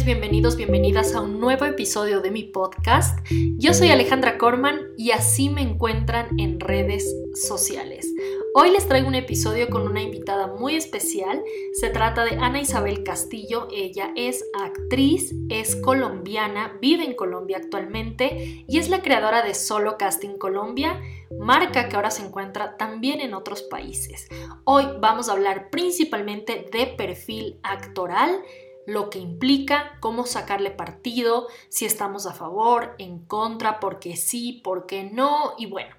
bienvenidos, bienvenidas a un nuevo episodio de mi podcast. Yo soy Alejandra Corman y así me encuentran en redes sociales. Hoy les traigo un episodio con una invitada muy especial. Se trata de Ana Isabel Castillo. Ella es actriz, es colombiana, vive en Colombia actualmente y es la creadora de Solo Casting Colombia, marca que ahora se encuentra también en otros países. Hoy vamos a hablar principalmente de perfil actoral lo que implica, cómo sacarle partido, si estamos a favor, en contra, por qué sí, por qué no, y bueno,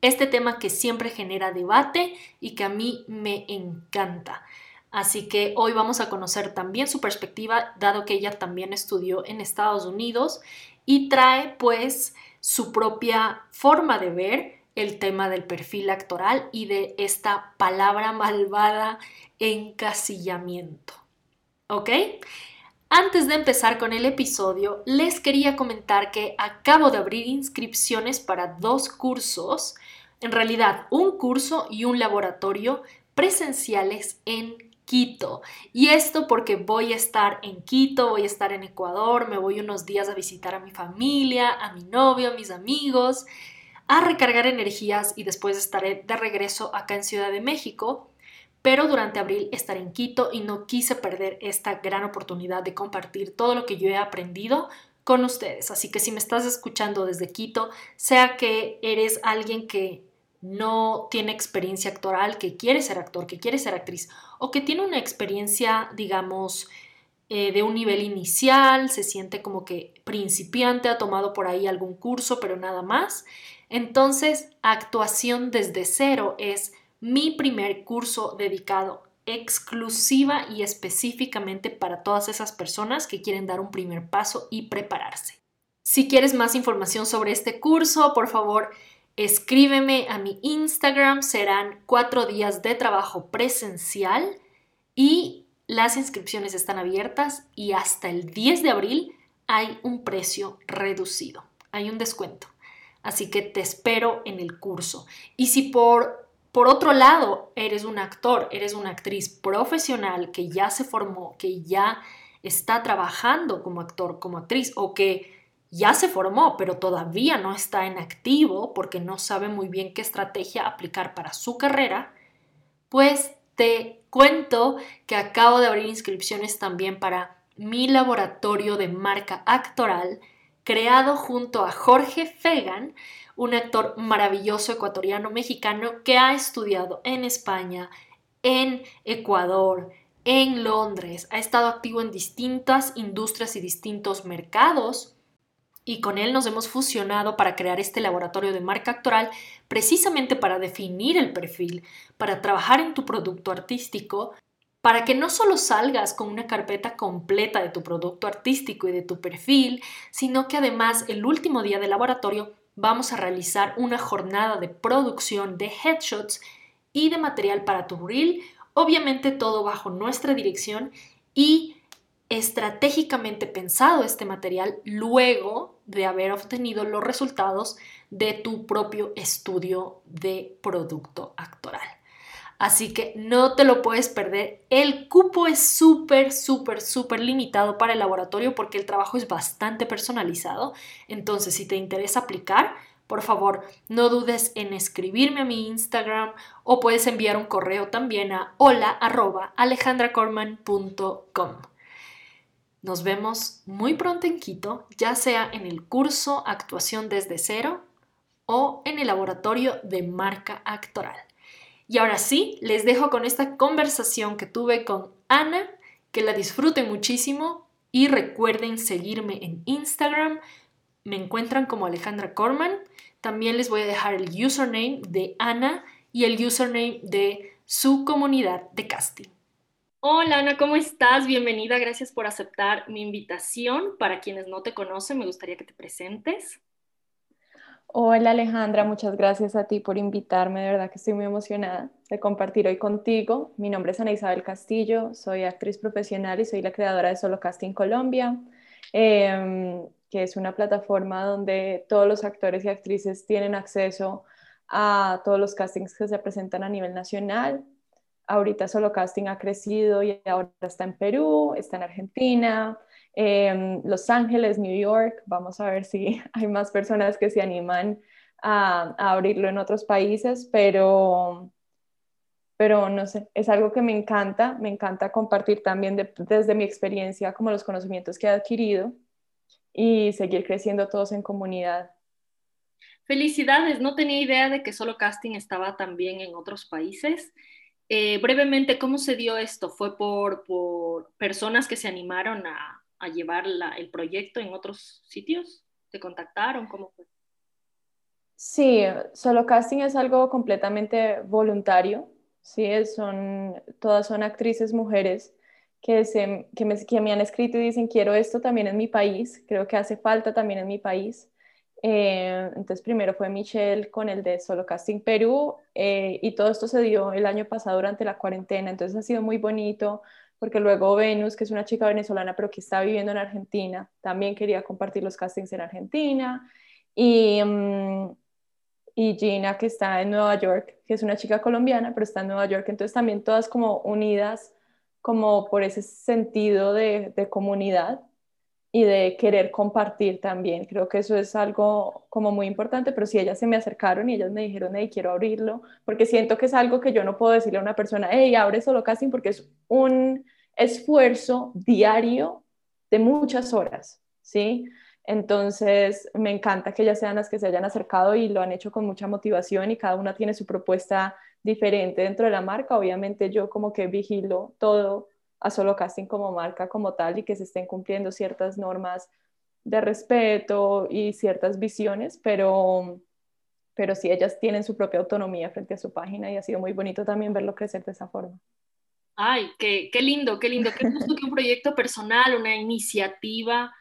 este tema que siempre genera debate y que a mí me encanta. Así que hoy vamos a conocer también su perspectiva, dado que ella también estudió en Estados Unidos y trae pues su propia forma de ver el tema del perfil actoral y de esta palabra malvada encasillamiento. ¿Ok? Antes de empezar con el episodio, les quería comentar que acabo de abrir inscripciones para dos cursos, en realidad un curso y un laboratorio presenciales en Quito. Y esto porque voy a estar en Quito, voy a estar en Ecuador, me voy unos días a visitar a mi familia, a mi novio, a mis amigos, a recargar energías y después estaré de regreso acá en Ciudad de México pero durante abril estaré en Quito y no quise perder esta gran oportunidad de compartir todo lo que yo he aprendido con ustedes. Así que si me estás escuchando desde Quito, sea que eres alguien que no tiene experiencia actoral, que quiere ser actor, que quiere ser actriz, o que tiene una experiencia, digamos, eh, de un nivel inicial, se siente como que principiante, ha tomado por ahí algún curso, pero nada más. Entonces, actuación desde cero es mi primer curso dedicado exclusiva y específicamente para todas esas personas que quieren dar un primer paso y prepararse. Si quieres más información sobre este curso, por favor, escríbeme a mi Instagram. Serán cuatro días de trabajo presencial y las inscripciones están abiertas y hasta el 10 de abril hay un precio reducido, hay un descuento. Así que te espero en el curso. Y si por por otro lado, eres un actor, eres una actriz profesional que ya se formó, que ya está trabajando como actor, como actriz, o que ya se formó, pero todavía no está en activo porque no sabe muy bien qué estrategia aplicar para su carrera, pues te cuento que acabo de abrir inscripciones también para mi laboratorio de marca actoral, creado junto a Jorge Fegan, un actor maravilloso ecuatoriano mexicano que ha estudiado en España, en Ecuador, en Londres, ha estado activo en distintas industrias y distintos mercados y con él nos hemos fusionado para crear este laboratorio de marca actoral precisamente para definir el perfil, para trabajar en tu producto artístico, para que no solo salgas con una carpeta completa de tu producto artístico y de tu perfil, sino que además el último día del laboratorio vamos a realizar una jornada de producción de headshots y de material para tu reel, obviamente todo bajo nuestra dirección y estratégicamente pensado este material luego de haber obtenido los resultados de tu propio estudio de producto actoral. Así que no te lo puedes perder. El cupo es súper, súper, súper limitado para el laboratorio porque el trabajo es bastante personalizado. Entonces, si te interesa aplicar, por favor, no dudes en escribirme a mi Instagram o puedes enviar un correo también a hola@alejandracorman.com. Nos vemos muy pronto en Quito, ya sea en el curso Actuación desde cero o en el laboratorio de marca actoral. Y ahora sí, les dejo con esta conversación que tuve con Ana, que la disfruten muchísimo y recuerden seguirme en Instagram. Me encuentran como Alejandra Corman. También les voy a dejar el username de Ana y el username de su comunidad de casting. Hola Ana, ¿cómo estás? Bienvenida, gracias por aceptar mi invitación. Para quienes no te conocen, me gustaría que te presentes. Hola Alejandra, muchas gracias a ti por invitarme, de verdad que estoy muy emocionada de compartir hoy contigo. Mi nombre es Ana Isabel Castillo, soy actriz profesional y soy la creadora de Solo Casting Colombia, em, que es una plataforma donde todos los actores y actrices tienen acceso a todos los castings que se presentan a nivel nacional. Ahorita Solo Casting ha crecido y ahora está en Perú, está en Argentina, em, Los Ángeles, New York. Vamos a ver si hay más personas que se animan a, abrirlo en otros países, pero, pero no sé, es algo que me encanta, me encanta compartir también desde mi experiencia como los conocimientos que he adquirido y seguir creciendo todos en comunidad. Felicidades, no tenía idea de que solo casting estaba también en otros países. Eh, brevemente, ¿cómo se dio esto? ¿Fue por personas que se animaron a, a llevar el proyecto en otros sitios? ¿Te contactaron? ¿Cómo fue? Sí, solo casting es algo completamente voluntario. Sí, son, todas son actrices mujeres que, se, que, me, que me han escrito y dicen, quiero esto también en mi país, creo que hace falta también en mi país. Eh, entonces primero fue Michelle con el de Solo Casting Perú eh, y todo esto se dio el año pasado durante la cuarentena, entonces ha sido muy bonito porque luego Venus, que es una chica venezolana pero que está viviendo en Argentina, también quería compartir los castings en Argentina. Y, mm, y Gina que está en Nueva York, que es una chica colombiana pero está en Nueva York, entonces también todas como unidas como por ese sentido de, de comunidad y de querer compartir también. Creo que eso es algo como muy importante, pero si ellas se me acercaron y ellas me dijeron, hey, quiero abrirlo, porque siento que es algo que yo no puedo decirle a una persona, hey, abre solo casting, porque es un esfuerzo diario de muchas horas, ¿sí? Entonces, me encanta que ellas sean las que se hayan acercado y lo han hecho con mucha motivación y cada una tiene su propuesta diferente dentro de la marca. Obviamente yo como que vigilo todo a solo casting como marca como tal y que se estén cumpliendo ciertas normas de respeto y ciertas visiones, pero, pero sí ellas tienen su propia autonomía frente a su página y ha sido muy bonito también verlo crecer de esa forma. Ay, qué, qué lindo, qué lindo, qué justo que un proyecto personal, una iniciativa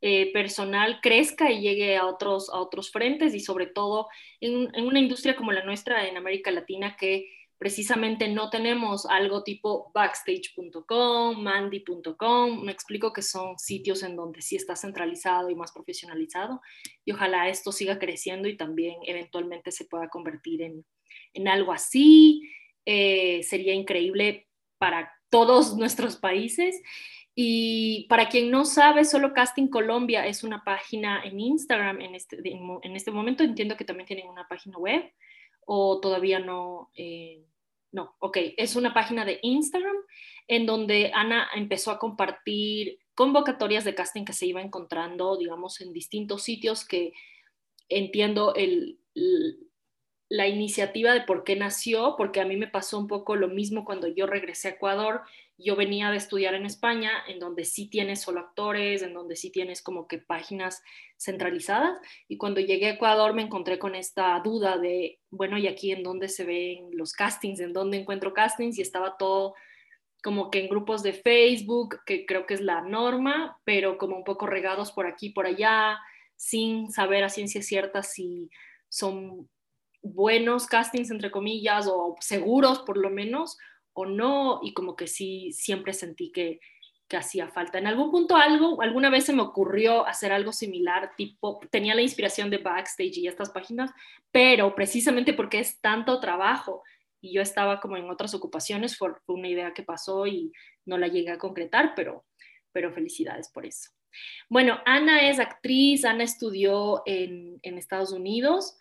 eh, personal crezca y llegue a otros, a otros frentes y sobre todo en, en una industria como la nuestra en América Latina que precisamente no tenemos algo tipo backstage.com, mandy.com, me explico que son sitios en donde sí está centralizado y más profesionalizado y ojalá esto siga creciendo y también eventualmente se pueda convertir en, en algo así. Eh, sería increíble para todos nuestros países. Y para quien no sabe, solo Casting Colombia es una página en Instagram en este, en este momento. Entiendo que también tienen una página web o todavía no, eh, no, ok, es una página de Instagram en donde Ana empezó a compartir convocatorias de casting que se iba encontrando, digamos, en distintos sitios que entiendo el, la iniciativa de por qué nació, porque a mí me pasó un poco lo mismo cuando yo regresé a Ecuador. Yo venía de estudiar en España, en donde sí tienes solo actores, en donde sí tienes como que páginas centralizadas. Y cuando llegué a Ecuador me encontré con esta duda de, bueno, ¿y aquí en dónde se ven los castings? ¿En dónde encuentro castings? Y estaba todo como que en grupos de Facebook, que creo que es la norma, pero como un poco regados por aquí por allá, sin saber a ciencia cierta si son buenos castings, entre comillas, o seguros por lo menos, o no, y como que sí, siempre sentí que, hacía falta. En algún punto algo, alguna vez se me ocurrió hacer algo similar, tipo, tenía la inspiración de Backstage y estas páginas, pero precisamente porque es tanto trabajo y yo estaba como en otras ocupaciones, fue, una idea que pasó y no la llegué a concretar, pero, pero felicidades por eso. Bueno, Ana es actriz, Ana estudió en Estados Unidos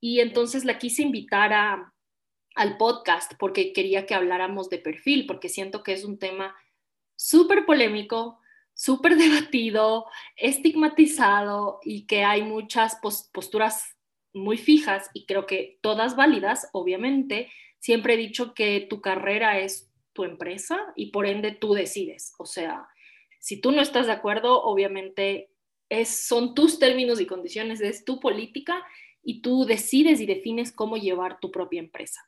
y entonces la quise invitar a, al podcast porque quería que habláramos de perfil, porque siento que es un tema súper polémico, súper debatido, estigmatizado y que hay muchas posturas muy fijas y creo que todas válidas, obviamente. Siempre he dicho que tu carrera es tu empresa y por ende tú decides. O sea, si tú no estás de acuerdo, obviamente es, son tus términos y condiciones, es tu política y tú decides y defines cómo llevar tu propia empresa.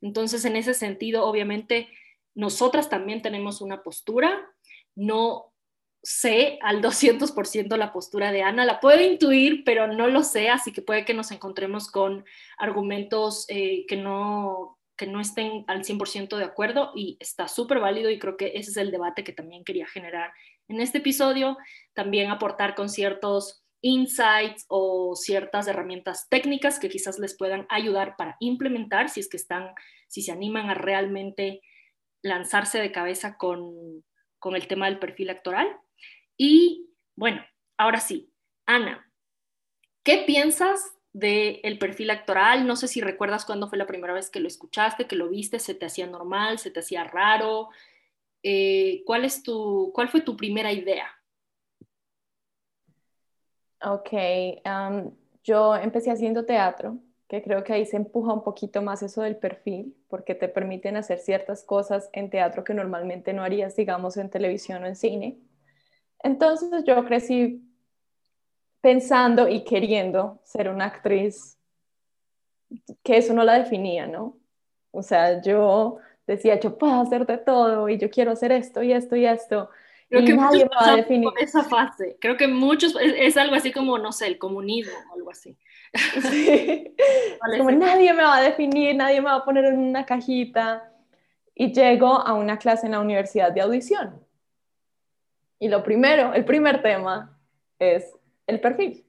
Entonces, en ese sentido, obviamente, nosotras también tenemos una postura. No sé al 200% la postura de Ana, la puedo intuir, pero no lo sé, así que puede que nos encontremos con argumentos eh, que, no, que no estén al 100% de acuerdo y está súper válido y creo que ese es el debate que también quería generar en este episodio, también aportar con ciertos insights o ciertas herramientas técnicas que quizás les puedan ayudar para implementar si es que están, si se animan a realmente lanzarse de cabeza con, con el tema del perfil actoral. Y bueno, ahora sí, Ana, ¿qué piensas del perfil actoral? No sé si recuerdas cuándo fue la primera vez que lo escuchaste, que lo viste, se te hacía normal, se te hacía raro. Eh, ¿cuál, es tu, ¿Cuál fue tu primera idea? Ok, yo empecé haciendo teatro, que creo que ahí se empuja un poquito más eso del perfil, porque te permiten hacer ciertas cosas en teatro que normalmente no harías, digamos, en televisión o en cine. Entonces yo crecí pensando y queriendo ser una actriz, que eso no la definía, ¿no? O sea, yo decía, yo puedo hacer de todo y yo quiero hacer esto y esto y esto. Creo que nadie me va a definir. esa fase. Creo que muchos, es, algo así como, no sé, el comunismo o algo así. Sí. como nadie me va a definir, nadie me va a poner en una cajita. Y llego a una clase en la universidad de audición. Y lo primero, el primer tema es el perfil.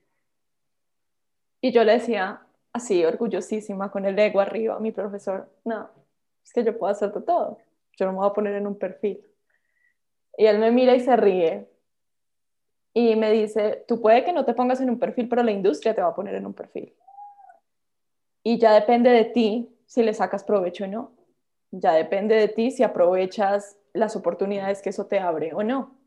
Y yo le decía, así, orgullosísima, con el ego arriba, a mi profesor, no, es que yo puedo hacer todo, yo no me voy a poner en un perfil. Y él me mira y se ríe y me dice, tú puede que no te pongas en un perfil, pero la industria te va a poner en un perfil. Y ya depende de ti si le sacas provecho o no. Ya depende de ti si aprovechas las oportunidades que eso te abre o no.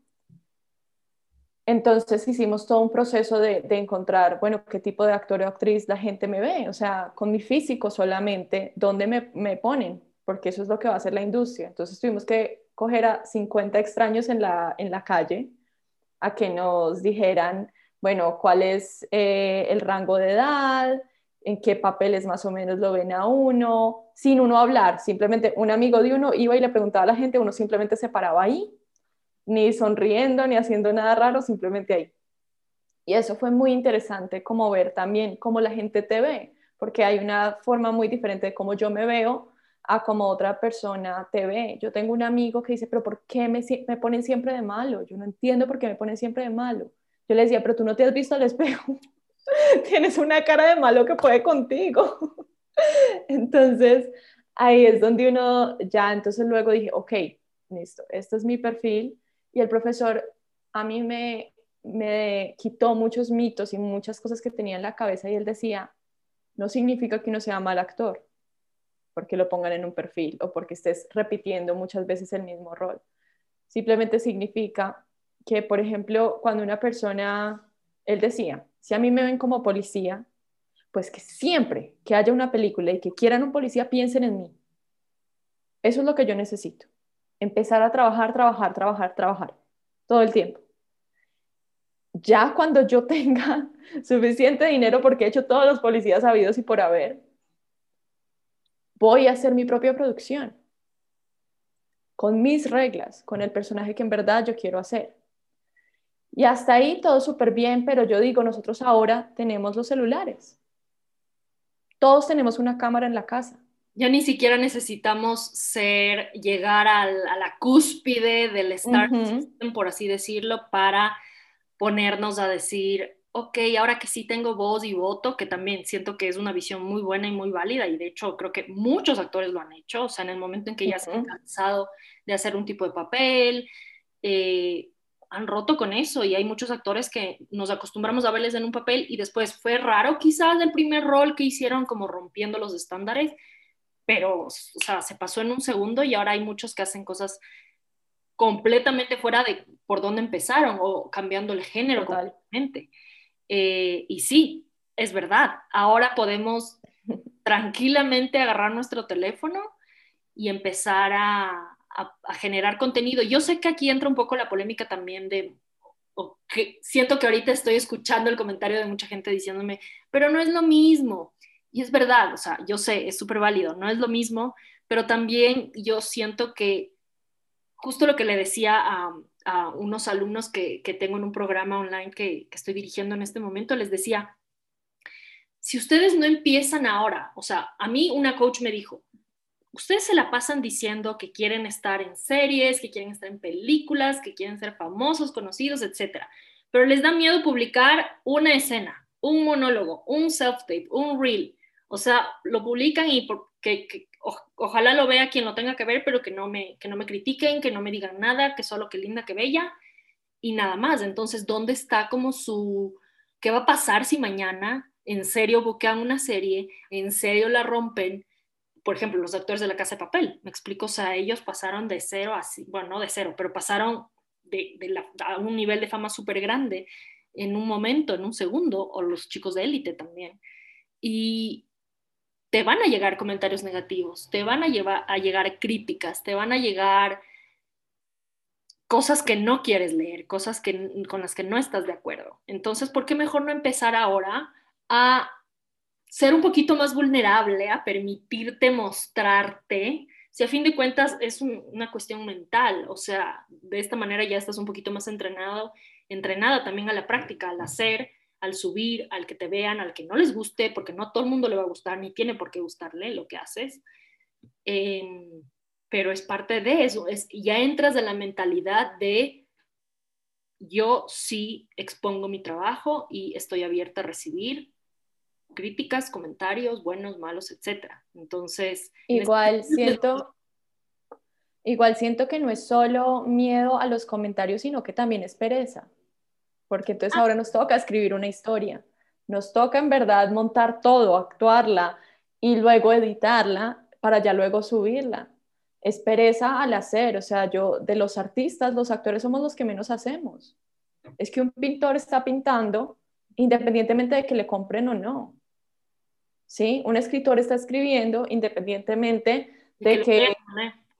Entonces hicimos todo un proceso de, encontrar, bueno, qué tipo de actor o actriz la gente me ve, o sea, con mi físico solamente, dónde me, me ponen, porque eso es lo que va a hacer la industria. Entonces tuvimos que coger a 50 extraños en la, en la calle a que nos dijeran, bueno, cuál es eh, el rango de edad, en qué papeles más o menos lo ven a uno, sin uno hablar, simplemente un amigo de uno iba y le preguntaba a la gente, uno simplemente se paraba ahí ni sonriendo, ni haciendo nada raro, simplemente ahí. Y eso fue muy interesante como ver también cómo la gente te ve, porque hay una forma muy diferente de cómo yo me veo a cómo otra persona te ve. Yo tengo un amigo que dice, pero ¿por qué me, me ponen siempre de malo? Yo no entiendo por qué me ponen siempre de malo. Yo le decía, pero tú no te has visto al espejo. Tienes una cara de malo que puede contigo. entonces, ahí es donde uno ya, entonces luego dije, ok, listo, este es mi perfil, y el profesor a mí me, me quitó muchos mitos y muchas cosas que tenía en la cabeza y él decía, no significa que uno sea mal actor, porque lo pongan en un perfil o porque estés repitiendo muchas veces el mismo rol. Simplemente significa que, por ejemplo, cuando una persona, él decía, si a mí me ven como policía, pues que siempre que haya una película y que quieran un policía, piensen en mí. Eso es lo que yo necesito empezar a trabajar, trabajar, trabajar, trabajar, todo el tiempo. Ya cuando yo tenga suficiente dinero, porque he hecho todos los policías habidos y por haber, voy a hacer mi propia producción, con mis reglas, con el personaje que en verdad yo quiero hacer. Y hasta ahí todo súper bien, pero yo digo, nosotros ahora tenemos los celulares. Todos tenemos una cámara en la casa ya ni siquiera necesitamos ser, llegar a la cúspide del Star System, por así decirlo, para ponernos a decir, ok, ahora que sí tengo voz y voto, que también siento que es una visión muy buena y muy válida, y de hecho creo que muchos actores lo han hecho, o sea, en el momento en que ya se han cansado de hacer un tipo de papel, eh, han roto con eso y hay muchos actores que nos acostumbramos a verles en un papel y después fue raro quizás el primer rol que hicieron como rompiendo los estándares pero, o sea, se pasó en un segundo y ahora hay muchos que hacen cosas completamente fuera de por dónde empezaron o cambiando el género completamente. Eh, y sí, es verdad, ahora podemos tranquilamente agarrar nuestro teléfono y empezar a, generar contenido. Yo sé que aquí entra un poco la polémica también de, siento que ahorita estoy escuchando el comentario de mucha gente diciéndome, pero no es lo mismo. Y es verdad, o sea, yo sé, es súper válido, no es lo mismo, pero también yo siento que justo lo que le decía a, unos alumnos que, tengo en un programa online que, que estoy dirigiendo en este momento, les decía, si ustedes no empiezan ahora, o sea, a mí una coach me dijo, ustedes se la pasan diciendo que quieren estar en series, que quieren estar en películas, que quieren ser famosos, conocidos, etcétera, pero les da miedo publicar una escena, un monólogo, un self-tape, un reel. O sea, lo publican y porque, ojalá lo vea quien lo tenga que ver, pero que no, me, que no me critiquen, que no me digan nada, que solo que linda, que bella. y nada más. Entonces, ¿dónde está como su, qué va a pasar si mañana en serio buquean una serie, en serio la rompen? Por ejemplo, los actores de la Casa de Papel, me explico, o sea, ellos pasaron de cero a, bueno, no de cero, pero pasaron de, a un nivel de fama súper grande en un momento, en un segundo, o los chicos de élite también. Y te van a llegar comentarios negativos, te van a, llevar, a llegar críticas, te van a llegar cosas que no quieres leer, cosas que, con las que no estás de acuerdo. Entonces, ¿por qué mejor no empezar ahora a ser un poquito más vulnerable, a permitirte mostrarte? Si a fin de cuentas es una cuestión mental, o sea, de esta manera ya estás un poquito más entrenado entrenada también a la práctica, al hacer, al subir, al que te vean, al que no les guste, porque no a todo el mundo le va a gustar, ni tiene por qué gustarle lo que haces. Em, pero es parte de eso, es, ya entras de la mentalidad de yo sí expongo mi trabajo y estoy abierta a recibir críticas, comentarios, buenos, malos, etc. Entonces... Igual siento, igual siento que no es solo miedo a los comentarios, sino que también es pereza porque entonces ahora nos toca escribir una historia, nos toca en verdad montar todo, actuarla y luego editarla para ya luego subirla. Es pereza al hacer, o sea, yo de los artistas, los actores somos los que menos hacemos. Es que un pintor está pintando independientemente de que le compren o no. ¿Sí? Un escritor está escribiendo independientemente de, que,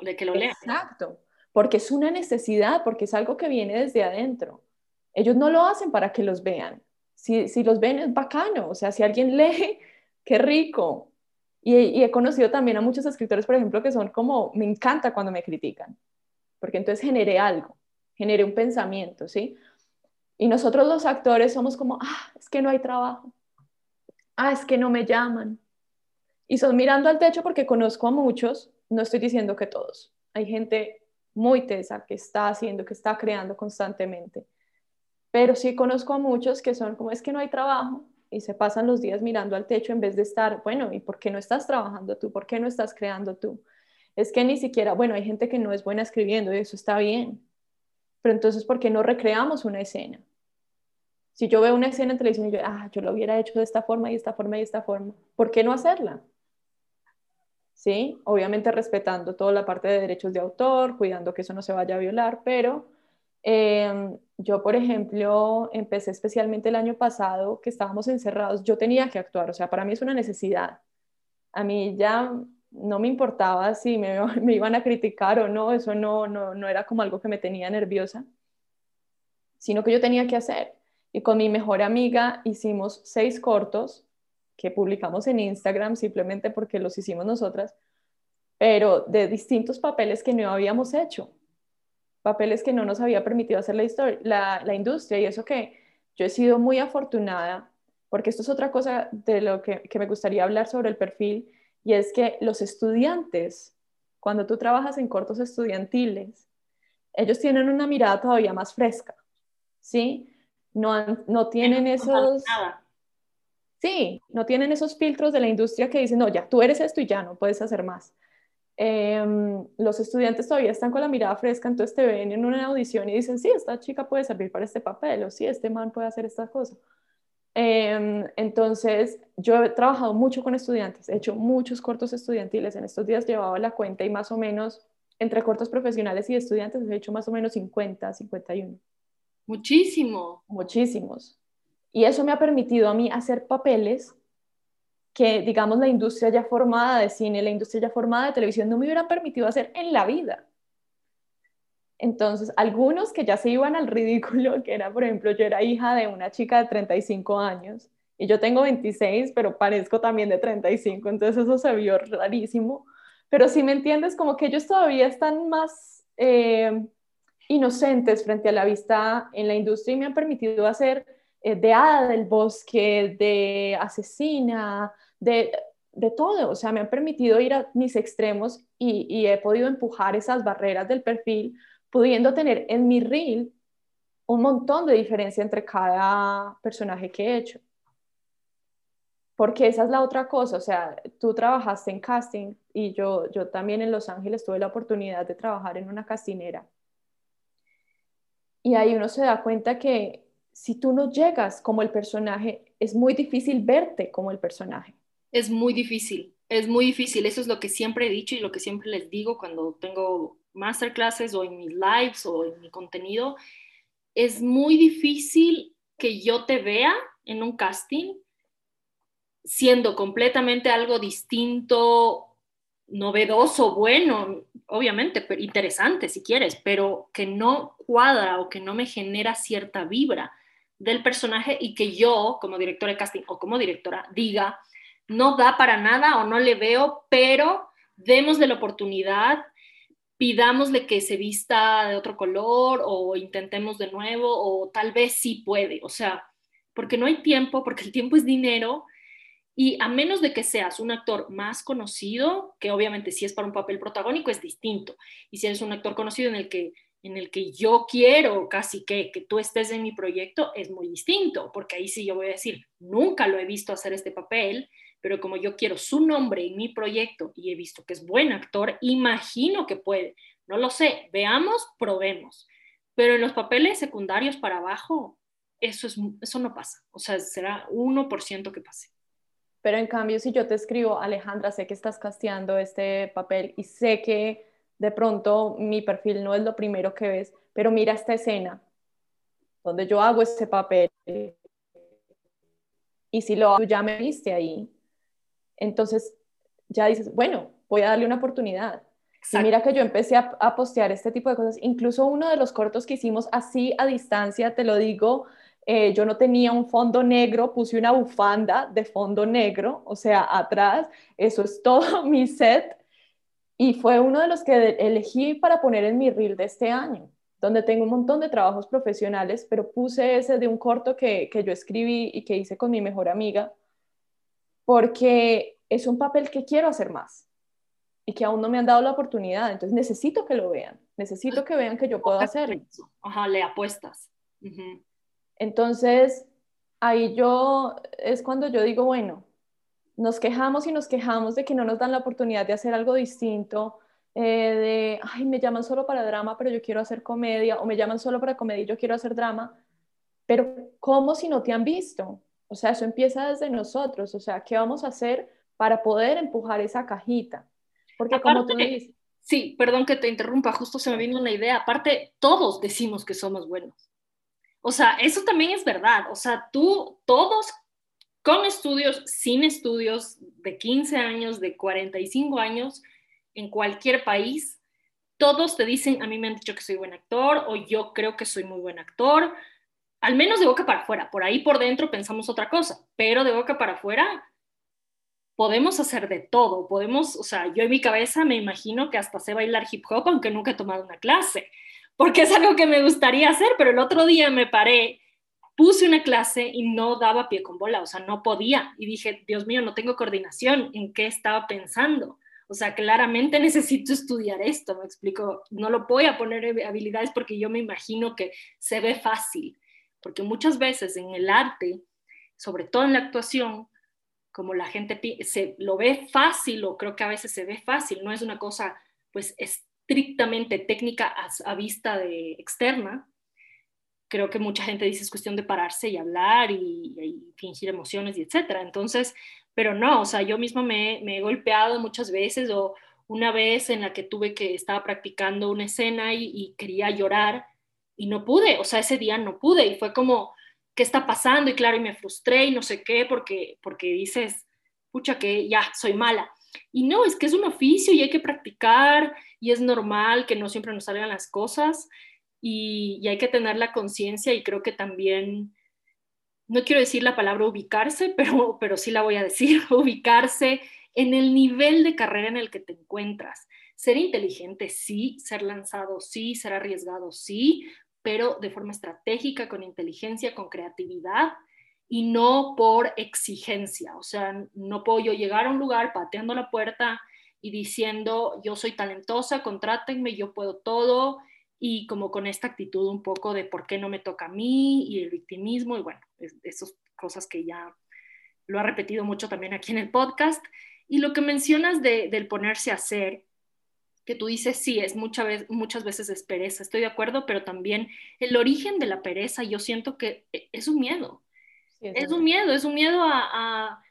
de que lo lea. Exacto, porque es una necesidad, porque es algo que viene desde adentro. Ellos no lo hacen para que los vean. Si, si los ven es bacano, o sea, si alguien lee, qué rico. Y, he conocido también a muchos escritores, por ejemplo, que son como, me encanta cuando me critican, porque entonces generé algo, generé un pensamiento, ¿sí? Y nosotros los actores somos como, ah, es que no hay trabajo, ah, es que no me llaman. Y son mirando al techo porque conozco a muchos, no estoy diciendo que todos, hay gente muy tesa que está haciendo, que está creando constantemente. Pero sí conozco a muchos que son como es que no hay trabajo y se pasan los días mirando al techo en vez de estar, bueno, ¿y por qué no estás trabajando tú? ¿Por qué no estás creando tú? Es que ni siquiera, bueno, hay gente que no es buena escribiendo y eso está bien. Pero entonces, ¿por qué no recreamos una escena? Si yo veo una escena en televisión y yo, ah, yo lo hubiera hecho de esta forma y esta forma y esta forma, ¿por qué no hacerla? ¿Sí? Obviamente respetando toda la parte de derechos de autor, cuidando que eso no se vaya a violar, pero Em, yo, por ejemplo, empecé especialmente el año pasado que estábamos encerrados, yo tenía que actuar, o sea, para mí es una necesidad. A mí ya no me importaba si me, me iban a criticar o no, eso no, no, no era como algo que me tenía nerviosa, sino que yo tenía que hacer. Y con mi mejor amiga hicimos seis cortos que publicamos en Instagram simplemente porque los hicimos nosotras, pero de distintos papeles que no habíamos hecho papeles que no nos había permitido hacer la, la, industria y eso que yo he sido muy afortunada, porque esto es otra cosa de lo que, que me gustaría hablar sobre el perfil, y es que los estudiantes, cuando tú trabajas en cortos estudiantiles, ellos tienen una mirada todavía más fresca, ¿sí? No, no tienen esos... Sí, no tienen esos filtros de la industria que dicen, no, ya, tú eres esto y ya no puedes hacer más. Em, los estudiantes todavía están con la mirada fresca, entonces te ven en una audición y dicen, sí, esta chica puede servir para este papel, o sí, este man puede hacer esta cosa. Em, entonces, yo he trabajado mucho con estudiantes, he hecho muchos cortos estudiantiles, en estos días llevaba la cuenta y más o menos, entre cortos profesionales y estudiantes, he hecho más o menos 50, 51. Muchísimo. Muchísimos. Y eso me ha permitido a mí hacer papeles que, digamos, la industria ya formada de cine, la industria ya formada de televisión no me hubieran permitido hacer en la vida. Entonces, algunos que ya se iban al ridículo, que era, por ejemplo, yo era hija de una chica de 35 años y yo tengo 26, pero parezco también de 35, entonces eso se vio rarísimo. Pero si me entiendes, como que ellos todavía están más eh, inocentes frente a la vista en la industria y me han permitido hacer eh, de hada del bosque, de asesina, de, de todo, o sea, me han permitido ir a mis extremos y, he podido empujar esas barreras del perfil, pudiendo tener en mi reel un montón de diferencia entre cada personaje que he hecho. Porque esa es la otra cosa, o sea, tú trabajaste en casting y yo, yo también en Los Ángeles tuve la oportunidad de trabajar en una castinera. Y ahí uno se da cuenta que si tú no llegas como el personaje, es muy difícil verte como el personaje. Es muy difícil, es muy difícil. Eso es lo que siempre he dicho y lo que siempre les digo cuando tengo masterclasses o en mis lives o en mi contenido. Es muy difícil que yo te vea en un casting siendo completamente algo distinto, novedoso, bueno, obviamente, interesante si quieres, pero que no cuadra o que no me genera cierta vibra del personaje y que yo, como directora de casting o como directora, diga, no da para nada o no le veo, pero démosle la oportunidad, pidámosle que se vista de otro color o intentemos de nuevo o tal vez sí puede, o sea, porque no hay tiempo, porque el tiempo es dinero y a menos de que seas un actor más conocido, que obviamente si es para un papel protagónico es distinto, y si eres un actor conocido en el que, en el que yo quiero casi que, que tú estés en mi proyecto, es muy distinto, porque ahí sí yo voy a decir, nunca lo he visto hacer este papel, pero como yo quiero su nombre en mi proyecto y he visto que es buen actor, imagino que puede. No lo sé, veamos, probemos. Pero en los papeles secundarios para abajo, eso, es, eso no pasa. O sea, será 1% que pase. Pero en cambio, si yo te escribo, Alejandra, sé que estás casteando este papel y sé que de pronto mi perfil no es lo primero que ves, pero mira esta escena donde yo hago ese papel y si lo hago, ya me viste ahí, entonces ya dices, bueno, voy a darle una oportunidad. Y mira que yo empecé a, a, postear este tipo de cosas. Incluso uno de los cortos que hicimos así a distancia, te lo digo, eh, yo no tenía un fondo negro, puse una bufanda de fondo negro, o sea, atrás, eso es todo mi set. Y fue uno de los que elegí para poner en mi reel de este año, donde tengo un montón de trabajos profesionales, pero puse ese de un corto que, que yo escribí y que hice con mi mejor amiga, porque es un papel que quiero hacer más y que aún no me han dado la oportunidad. Entonces necesito que lo vean, necesito que vean que yo puedo hacerlo. Ajá, le apuestas. Entonces, ahí yo es cuando yo digo, bueno, nos quejamos y nos quejamos de que no nos dan la oportunidad de hacer algo distinto, eh, de, ay, me llaman solo para drama, pero yo quiero hacer comedia, o me llaman solo para comedia y yo quiero hacer drama, pero ¿cómo si no te han visto? O sea, eso empieza desde nosotros, o sea, ¿qué vamos a hacer para poder empujar esa cajita? Porque como tú dices... Sí, perdón que te interrumpa, justo se me vino una idea. Aparte, todos decimos que somos buenos. O sea, eso también es verdad. O sea, tú, todos con estudios, sin estudios, de 15 años, de 45 años, en cualquier país, todos te dicen, a mí me han dicho que soy buen actor o yo creo que soy muy buen actor, al menos de boca para afuera. Por ahí por dentro pensamos otra cosa, pero de boca para afuera podemos hacer de todo. Podemos, o sea, yo en mi cabeza me imagino que hasta sé bailar hip hop, aunque nunca he tomado una clase porque es algo que me gustaría hacer, pero el otro día me paré, puse una clase y no daba pie con bola, o sea, no podía. Y dije, Dios mío, no tengo coordinación, ¿en qué estaba pensando? O sea, claramente necesito estudiar esto, me explico. No lo voy a poner habilidades porque yo me imagino que se ve fácil, porque muchas veces en el arte, sobre todo en la actuación, como la gente se lo ve fácil o creo que a veces se ve fácil, no es una cosa pues es estrictamente técnica a, vista de externa, creo que mucha gente dice es cuestión de pararse y hablar y, fingir emociones y etcétera. Entonces, pero no, o sea, yo misma me, he golpeado muchas veces o una vez en la que tuve que estaba practicando una escena y, quería llorar y no pude, o sea, ese día no pude y fue como, ¿qué está pasando? Y claro, y me frustré y no sé qué porque, porque dices, pucha, que ya soy mala. Y no, es que es un oficio y hay que practicar y es normal que no siempre nos salgan las cosas y, hay que tener la conciencia y creo que también, no quiero decir la palabra ubicarse, pero, pero sí la voy a decir, ubicarse en el nivel de carrera en el que te encuentras. Ser inteligente, sí, ser lanzado, sí, ser arriesgado, sí, pero de forma estratégica, con inteligencia, con creatividad y no por exigencia. O sea, no puedo yo llegar a un lugar pateando la puerta y diciendo, yo soy talentosa, contrátenme, yo puedo todo, y como con esta actitud un poco de por qué no me toca a mí y el victimismo, y bueno, esas cosas que ya lo ha repetido mucho también aquí en el podcast. Y lo que mencionas de, del ponerse a hacer, que tú dices, sí, es muchas veces, muchas veces es pereza, estoy de acuerdo, pero también el origen de la pereza, yo siento que e, es un miedo. es, un miedo, es un miedo a...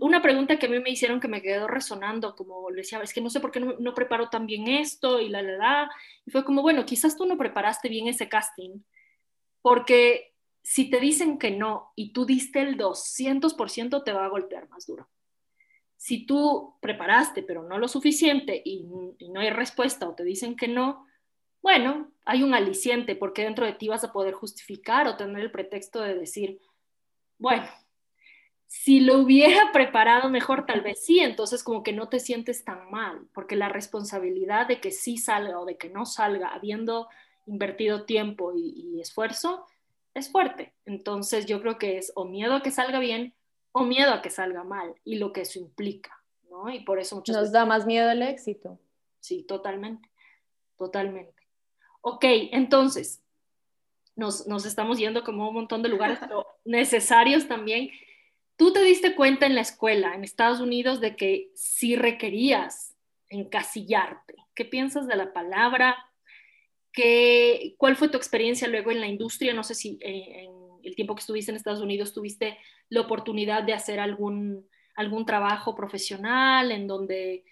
una pregunta que a mí me hicieron que me quedó resonando, como le decía, es que no sé por qué no, no preparo tan bien esto y la, la, la. Y fue como, bueno, quizás tú no preparaste bien ese casting, porque si te dicen que no y tú diste el 200%, te va a golpear más duro si tú preparaste pero no lo suficiente y, no hay respuesta o te dicen que no, bueno, hay un aliciente porque dentro de ti vas a poder justificar o tener el pretexto de decir, bueno, si lo hubiera preparado mejor, tal vez sí, entonces como que no te sientes tan mal, porque la responsabilidad de que sí salga o de que no salga, habiendo invertido tiempo y, y esfuerzo, es fuerte. Entonces yo creo que es o miedo a que salga bien o miedo a que salga mal y lo que eso implica, ¿no? Y por eso muchas Nos da más miedo el éxito. Sí, totalmente, totalmente. Ok, entonces, nos, nos estamos yendo como un montón de lugares, pero necesarios también. Tú te diste cuenta en la escuela, en Estados Unidos, de que sí requerías encasillarte. ¿Qué piensas de la palabra? ¿Qué, ¿Cuál fue tu experiencia luego en la industria? No sé si eh, en el tiempo que estuviste en Estados Unidos tuviste la oportunidad de hacer algún, algún trabajo profesional en donde,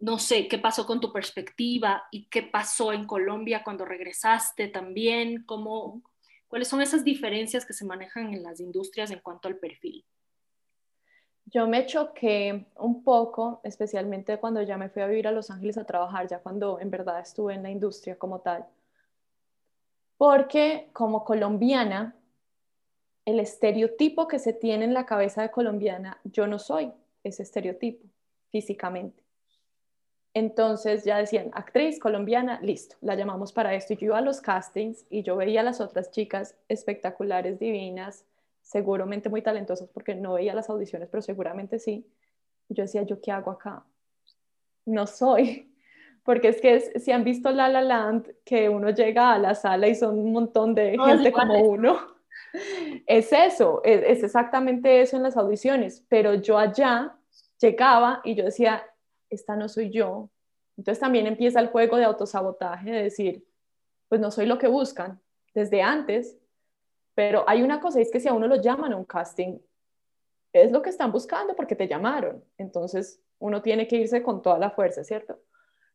no sé, qué pasó con tu perspectiva y qué pasó en Colombia cuando regresaste también, cómo, cuáles son esas diferencias que se manejan en las industrias en cuanto al perfil. Yo me choqué un poco, especialmente cuando ya me fui a vivir a Los Ángeles a trabajar, ya cuando en verdad estuve en la industria como tal. Porque como colombiana, el estereotipo que se tiene en la cabeza de colombiana, yo no soy ese estereotipo físicamente. Entonces ya decían, actriz colombiana, listo, la llamamos para esto. Y yo iba a los castings y yo veía a las otras chicas espectaculares, divinas, seguramente muy talentosas, porque no veía las audiciones, pero seguramente sí. Yo decía, ¿yo qué hago acá? No soy. Porque es que si han visto La La Land, que uno llega a la sala y son un montón de gente como uno es eso, es, exactamente eso en las audiciones, pero yo allá llegaba y yo decía, esta no soy yo. Entonces también empieza el juego de autosabotaje, de decir, pues no soy lo que buscan desde antes, pero hay una cosa, es que si a uno lo llaman a un casting, es lo que están buscando porque te llamaron. Entonces uno tiene que irse con toda la fuerza, ¿cierto?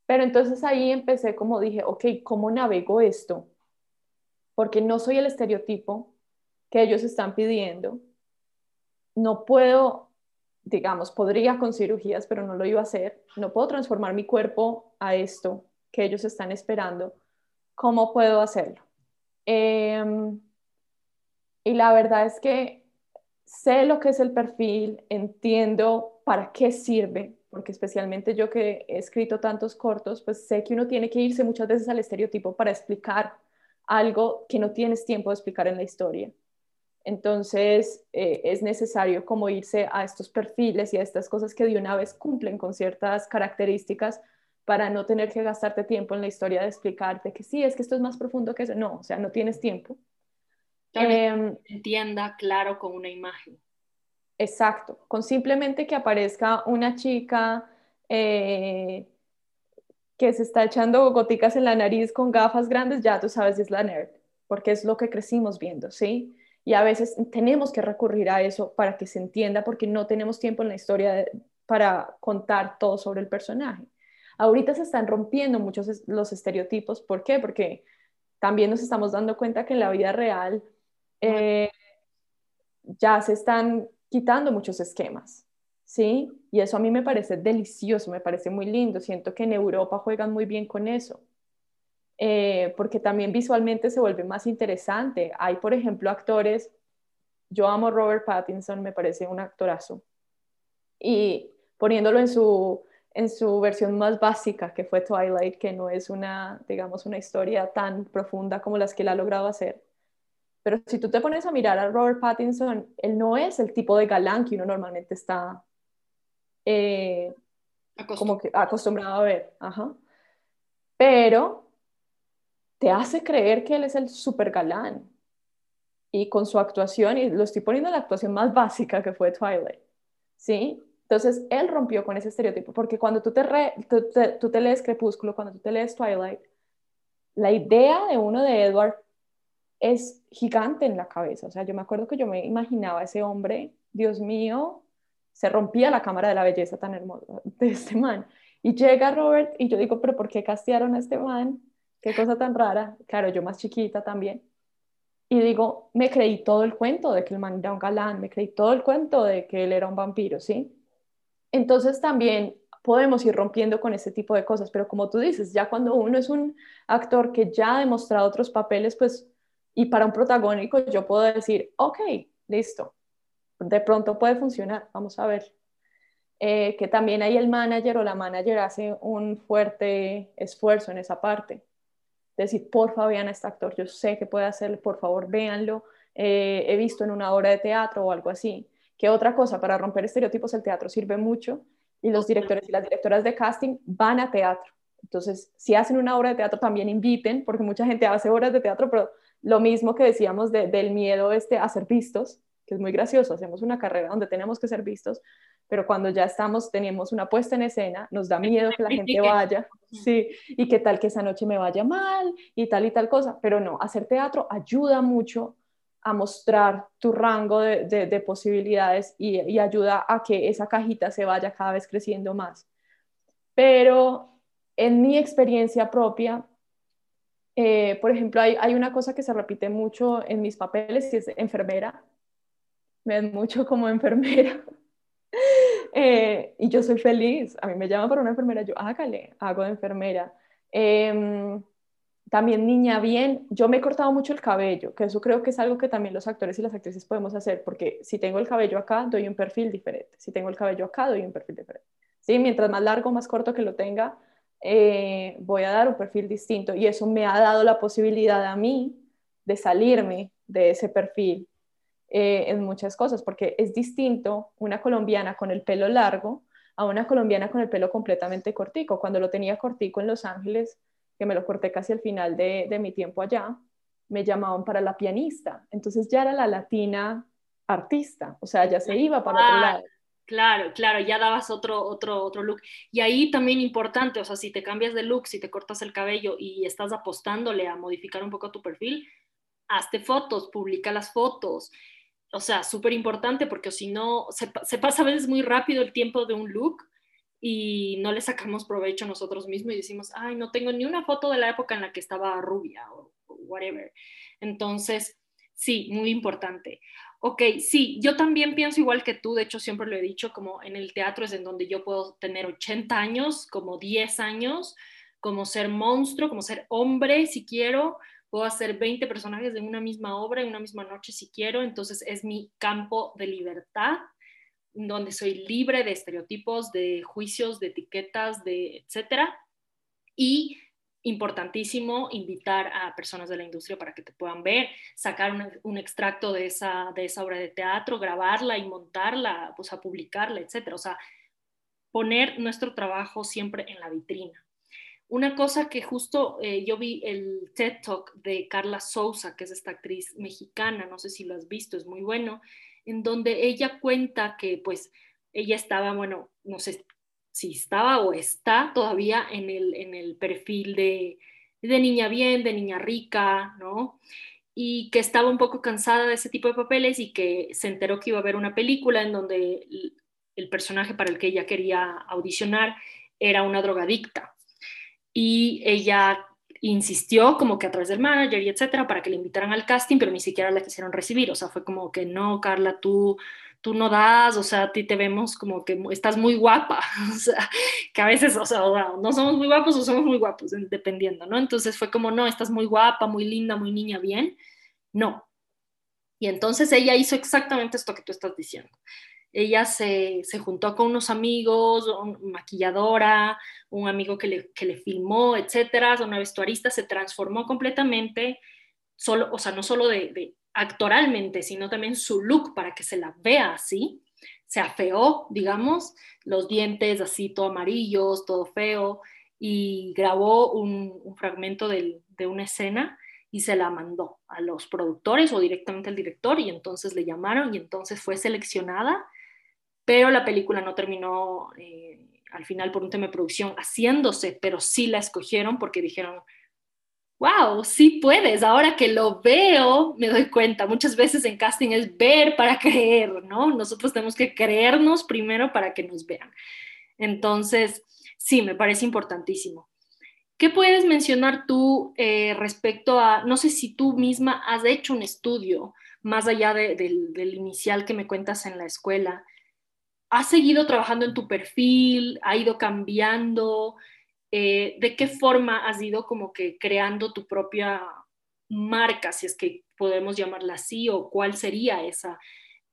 Pero entonces ahí empecé como dije, ok, ¿cómo navego esto? Porque no soy el estereotipo, que ellos están pidiendo. No puedo, digamos, podría con cirugías, pero no lo iba a hacer. No puedo transformar mi cuerpo a esto que ellos están esperando. ¿Cómo puedo hacerlo? Em, y la verdad es que sé lo que es el perfil, entiendo para qué sirve, porque especialmente yo que he escrito tantos cortos, pues sé que uno tiene que irse muchas veces al estereotipo para explicar algo que no tienes tiempo de explicar en la historia. Entonces, eh, es necesario como irse a estos perfiles y a estas cosas que de una vez cumplen con ciertas características para no tener que gastarte tiempo en la historia de explicarte que sí, es que esto es más profundo que eso. No, o sea, no tienes tiempo. Em, entienda claro con una imagen. Exacto, con simplemente que aparezca una chica eh, que se está echando goticas en la nariz con gafas grandes, ya tú sabes es la nerd, porque es lo que crecimos viendo, ¿sí? Y a veces tenemos que recurrir a eso para que se entienda porque no tenemos tiempo en la historia para contar todo sobre el personaje. Ahorita se están rompiendo muchos los estereotipos. ¿Por qué? Porque también nos estamos dando cuenta que en la vida real eh, ya se están quitando muchos esquemas. ¿Sí? Y eso a mí me parece delicioso, me parece muy lindo. Siento que en Europa juegan muy bien con eso. Eh, porque también visualmente se vuelve más interesante. Hay, por ejemplo, actores, yo amo Robert Pattinson, me parece un actorazo, y poniéndolo en su, en su versión más básica, que fue Twilight, que no es una, digamos, una historia tan profunda como las que él ha logrado hacer. Pero si tú te pones a mirar a Robert Pattinson, él no es el tipo de galán que uno normalmente está eh, como que acostumbrado a ver. Ajá. Pero te hace creer que él es el super galán. Y con su actuación, y lo estoy poniendo en la actuación más básica que fue Twilight, ¿sí? Entonces, él rompió con ese estereotipo, porque cuando tú te, tú, te, lees Crepúsculo, cuando tú te lees Twilight, la idea de uno de Edward es gigante en la cabeza. O sea, yo me acuerdo que yo me imaginaba a ese hombre, Dios mío, se rompía la cámara de la belleza tan hermosa de este man. Y llega Robert y yo digo, pero ¿por qué castearon a este man? Qué cosa tan rara. Claro, yo más chiquita también. Y digo, me creí todo el cuento de que el man era un galán, me creí todo el cuento de que él era un vampiro, ¿sí? Entonces también podemos ir rompiendo con ese tipo de cosas, pero como tú dices, ya cuando uno es un actor que ya ha demostrado otros papeles, pues, y para un protagónico yo puedo decir, ok, listo, de pronto puede funcionar, vamos a ver. Eh, que también ahí el manager o la manager hace un fuerte esfuerzo en esa parte. Decir, por favor, vean a este actor, yo sé que puede hacerlo, por favor, véanlo. Eh, he visto en una obra de teatro o algo así. Que otra cosa, para romper estereotipos, el teatro sirve mucho y los directores y las directoras de casting van a teatro. Entonces, si hacen una obra de teatro, también inviten, porque mucha gente hace obras de teatro, pero lo mismo que decíamos del miedo este a ser vistos, que es muy gracioso, hacemos una carrera donde tenemos que ser vistos, pero cuando ya estamos, tenemos una puesta en escena, nos da miedo que la gente vaya, sí, y que tal que esa noche me vaya mal y tal y tal cosa, pero no, hacer teatro ayuda mucho a mostrar tu rango de, posibilidades y, ayuda a que esa cajita se vaya cada vez creciendo más. Pero en mi experiencia propia, eh, por ejemplo, hay, hay, una cosa que se repite mucho en mis papeles, que es enfermera. Me ven mucho como enfermera. Eh, y yo soy feliz. A mí me llaman para una enfermera, yo hágale, hago de enfermera. Em, también niña bien, yo me he cortado mucho el cabello, que eso creo que es algo que también los actores y las actrices podemos hacer, porque si tengo el cabello acá, doy un perfil diferente, si tengo el cabello acá, doy un perfil diferente. ¿Sí? Mientras más largo, más corto que lo tenga, eh, voy a dar un perfil distinto y eso me ha dado la posibilidad a mí de salirme de ese perfil eh, en muchas cosas, porque es distinto una colombiana con el pelo largo a una colombiana con el pelo completamente cortico. Cuando lo tenía cortico en Los Ángeles, que me lo corté casi al final de, de mi tiempo allá, me llamaban para la pianista. Entonces ya era la latina artista, o sea, ya se iba para otro lado. Claro, claro, ya dabas otro, otro, otro look. Y ahí también importante, o sea, si te cambias de look, si te cortas el cabello y estás apostándole a modificar un poco tu perfil, hazte fotos, publica las fotos. O sea, súper importante porque si no, se, se, pasa a veces muy rápido el tiempo de un look y no le sacamos provecho nosotros mismos y decimos, ay, no tengo ni una foto de la época en la que estaba rubia o, whatever. Entonces, sí, muy importante. Ok, sí, yo también pienso igual que tú, de hecho siempre lo he dicho, como en el teatro es en donde yo puedo tener 80 años, como 10 años, como ser monstruo, como ser hombre si quiero, puedo hacer 20 personajes en una misma obra, en una misma noche si quiero, entonces es mi campo de libertad donde soy libre de estereotipos, de juicios, de etiquetas, de etcétera. Y importantísimo invitar a personas de la industria para que te puedan ver, sacar un, extracto de esa, de esa obra de teatro, grabarla y montarla, pues a publicarla, etcétera. O sea, poner nuestro trabajo siempre en la vitrina. Una cosa que justo eh, yo vi el TED Talk de Carla Souza, que es esta actriz mexicana, no sé si lo has visto, es muy bueno, en donde ella cuenta que pues ella estaba, bueno, no sé si estaba o está todavía en el, en el perfil de, de niña bien, de niña rica, ¿no? Y que estaba un poco cansada de ese tipo de papeles y que se enteró que iba a haber una película en donde el personaje para el que ella quería audicionar era una drogadicta. Y ella insistió como que a través del manager y etcétera para que le invitaran al casting, pero ni siquiera la quisieron recibir, o sea, fue como que no, Carla, tú tú no das, o sea, a ti te vemos como que estás muy guapa, o sea, que a veces, o sea, no somos muy guapos o somos muy guapos, dependiendo, ¿no? Entonces fue como, no, estás muy guapa, muy linda, muy niña, bien, no. Y entonces ella hizo exactamente esto que tú estás diciendo ella se, juntó con unos amigos, una maquilladora, un amigo que le, que le filmó, etcétera, una vestuarista, se transformó completamente, solo, o sea, no solo de, actoralmente, sino también su look para que se la vea así. Se afeó, digamos, los dientes así todo amarillos, todo feo, y grabó un, fragmento de una escena y se la mandó a los productores o directamente al director y entonces le llamaron y entonces fue seleccionada pero la película no terminó eh, al final por un tema de producción haciéndose, pero sí la escogieron porque dijeron, wow, sí puedes, ahora que lo veo me doy cuenta, muchas veces en casting es ver para creer, ¿no? Nosotros tenemos que creernos primero para que nos vean. Entonces, sí, me parece importantísimo. ¿Qué puedes mencionar tú eh, respecto a, no sé si tú misma has hecho un estudio más allá del inicial que me cuentas en la escuela? ¿Has seguido trabajando en tu perfil? ¿Ha ido cambiando? Eh, ¿De qué forma has ido como que creando tu propia marca, si es que podemos llamarla así, o cuál sería esa,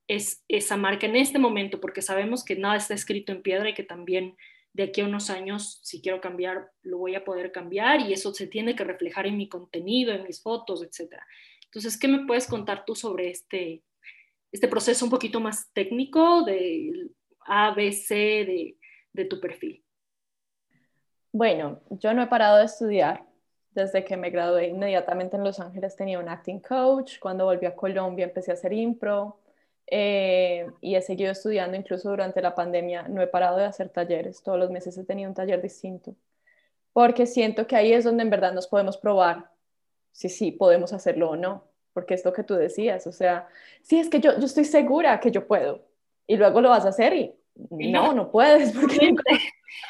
es, esa marca en este momento? Porque sabemos que nada está escrito en piedra y que también de aquí a unos años, si quiero cambiar, lo voy a poder cambiar y eso se tiene que reflejar en mi contenido, en mis fotos, etc. Entonces, ¿qué me puedes contar tú sobre este, este proceso un poquito más técnico de A, B, C de, de tu perfil? Bueno, yo no he parado de estudiar. Desde que me gradué inmediatamente en Los Ángeles tenía un acting coach. Cuando volví a Colombia empecé a hacer impro. Eh, y he seguido estudiando incluso durante la pandemia. No he parado de hacer talleres, todos los meses he tenido un taller distinto, porque siento que ahí es donde en verdad nos podemos probar si sí podemos hacerlo o no, porque es lo que tú decías, o sea, sí es que yo, yo estoy segura que yo puedo, y luego lo vas a hacer y no, no puedes. Porque...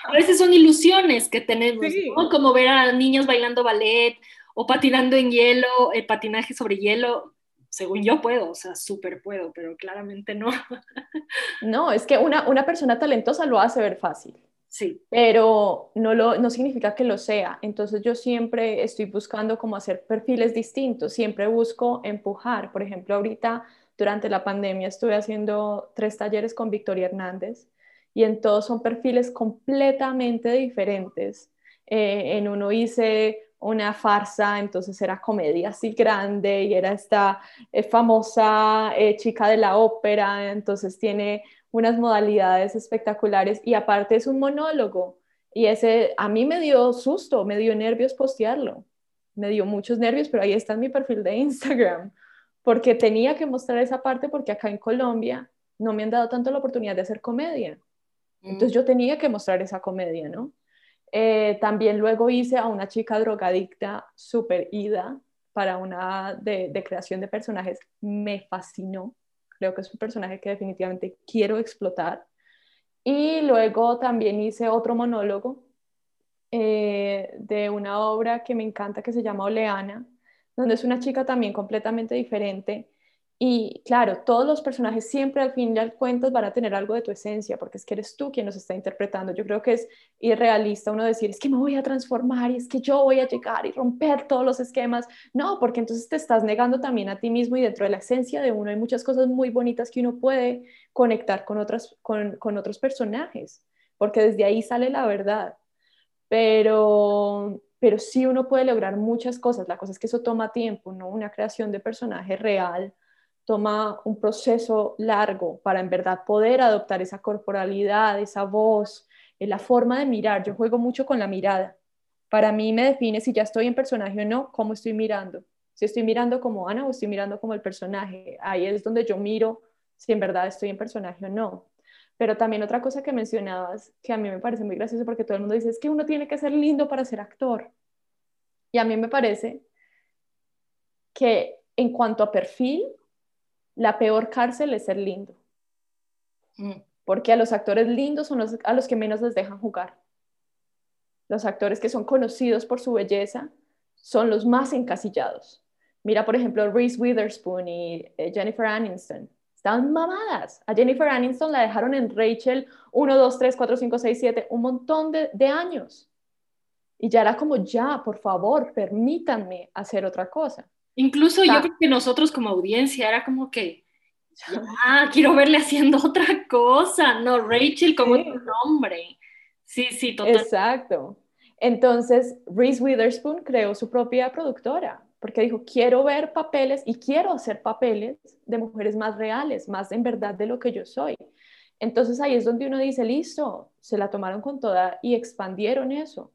A veces son ilusiones que tenemos, como ver a niños bailando ballet o patinando en hielo, el patinaje sobre hielo, según yo puedo, o sea, súper puedo, pero claramente no. No, es que una, una persona talentosa lo hace ver fácil. Sí. Pero no, lo, no significa que lo sea. Entonces yo siempre estoy buscando cómo hacer perfiles distintos, siempre busco empujar. Por ejemplo, ahorita durante la pandemia estuve haciendo tres talleres con Victoria Hernández y en todos son perfiles completamente diferentes. Eh, en uno hice una farsa, entonces era comedia así grande y era esta eh, famosa eh, chica de la ópera, entonces tiene unas modalidades espectaculares y aparte es un monólogo y ese a mí me dio susto, me dio nervios postearlo, me dio muchos nervios, pero ahí está en mi perfil de Instagram, porque tenía que mostrar esa parte porque acá en Colombia no me han dado tanto la oportunidad de hacer comedia. Entonces mm. yo tenía que mostrar esa comedia, ¿no? Eh, también luego hice a una chica drogadicta super ida para una de, creación de personajes. Me fascinó. Creo que es un personaje que definitivamente quiero explotar. Y luego también hice otro monólogo eh, de una obra que me encanta que se llama Oleana, donde es una chica también completamente diferente y claro, todos los personajes siempre al fin y al cuentas van a tener algo de tu esencia, porque es que eres tú quien los está interpretando. Yo creo que es irrealista uno decir, es que me voy a transformar y es que yo voy a llegar y romper todos los esquemas. No, porque entonces te estás negando también a ti mismo y dentro de la esencia de uno hay muchas cosas muy bonitas que uno puede conectar con, otras, con, con otros personajes, porque desde ahí sale la verdad. Pero, pero sí uno puede lograr muchas cosas. La cosa es que eso toma tiempo, ¿no? Una creación de personaje real toma un proceso largo para en verdad poder adoptar esa corporalidad, esa voz, eh, la forma de mirar. Yo juego mucho con la mirada. Para mí me define si ya estoy en personaje o no, cómo estoy mirando. Si estoy mirando como Ana o estoy mirando como el personaje. Ahí es donde yo miro si en verdad estoy en personaje o no. Pero también otra cosa que mencionabas, que a mí me parece muy gracioso porque todo el mundo dice, es que uno tiene que ser lindo para ser actor. Y a mí me parece que en cuanto a perfil, la peor cárcel es ser lindo. Mm. Porque a los actores lindos son los, a los que menos les dejan jugar. Los actores que son conocidos por su belleza son los más encasillados. Mira, por ejemplo, Reese Witherspoon y eh, Jennifer Aniston. Estaban mamadas. A Jennifer Aniston la dejaron en Rachel 1, 2, 3, 4, 5, 6, 7, un montón de, de años. Y ya era como, ya, por favor, permítanme hacer otra cosa. Incluso yo creo que nosotros como audiencia era como que, ah, quiero verle haciendo otra cosa, no, Rachel como sí. nombre. Sí, sí, total. Exacto. Entonces, Reese Witherspoon creó su propia productora, porque dijo, quiero ver papeles y quiero hacer papeles de mujeres más reales, más en verdad de lo que yo soy. Entonces ahí es donde uno dice, listo, se la tomaron con toda y expandieron eso.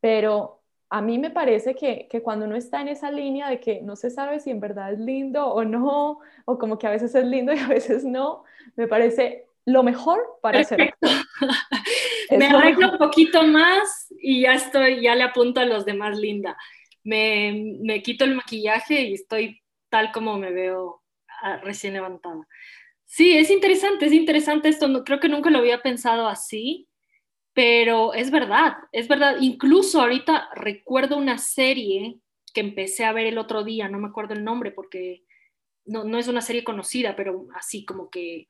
Pero a mí me parece que, cuando uno está en esa línea de que no se sabe si en verdad es lindo o no, o como que a veces es lindo y a veces no, me parece lo mejor para hacer Me arreglo un poquito más y ya estoy, ya le apunto a los demás linda. Me, me quito el maquillaje y estoy tal como me veo ah, recién levantada. Sí, es interesante, es interesante esto. No, creo que nunca lo había pensado así, pero es verdad, es verdad. Incluso ahorita recuerdo una serie que empecé a ver el otro día, no me acuerdo el nombre porque no, no es una serie conocida, pero así como que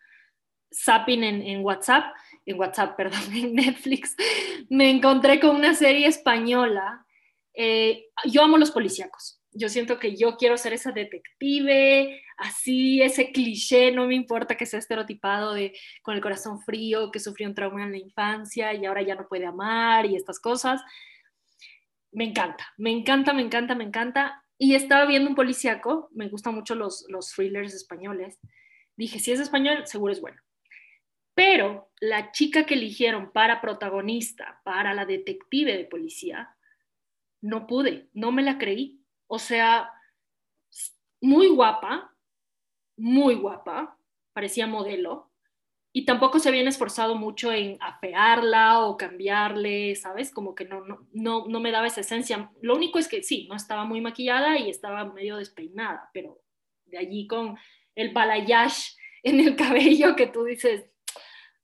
zapping en, en, WhatsApp, en WhatsApp, perdón, en Netflix, me encontré con una serie española. Eh, yo amo los policíacos. Yo siento que yo quiero ser esa detective, así, ese cliché, no me importa que sea estereotipado de con el corazón frío, que sufrió un trauma en la infancia y ahora ya no puede amar y estas cosas. Me encanta, me encanta, me encanta, me encanta. Y estaba viendo un policíaco, me gustan mucho los, los thrillers españoles. Dije, si es español, seguro es bueno. Pero la chica que eligieron para protagonista, para la detective de policía, no pude, no me la creí. O sea, muy guapa, muy guapa, parecía modelo, y tampoco se habían esforzado mucho en afearla o cambiarle, ¿sabes? Como que no, no, no, no me daba esa esencia. Lo único es que sí, no estaba muy maquillada y estaba medio despeinada, pero de allí con el balayage en el cabello que tú dices,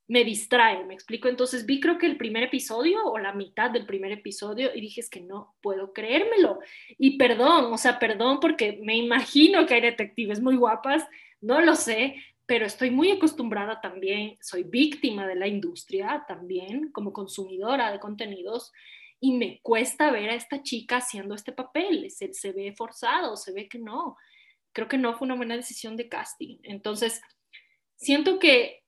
me distrae, me explico. Entonces vi creo que el primer episodio o la mitad del primer episodio y dije que no puedo creérmelo. Y perdón, o sea, perdón porque me imagino que hay detectives muy guapas, no lo sé, pero estoy muy acostumbrada también, soy víctima de la industria también como consumidora de contenidos y me cuesta ver a esta chica haciendo este papel, se, se ve forzado, se ve que no. Creo que no fue una buena decisión de casting. Entonces, siento que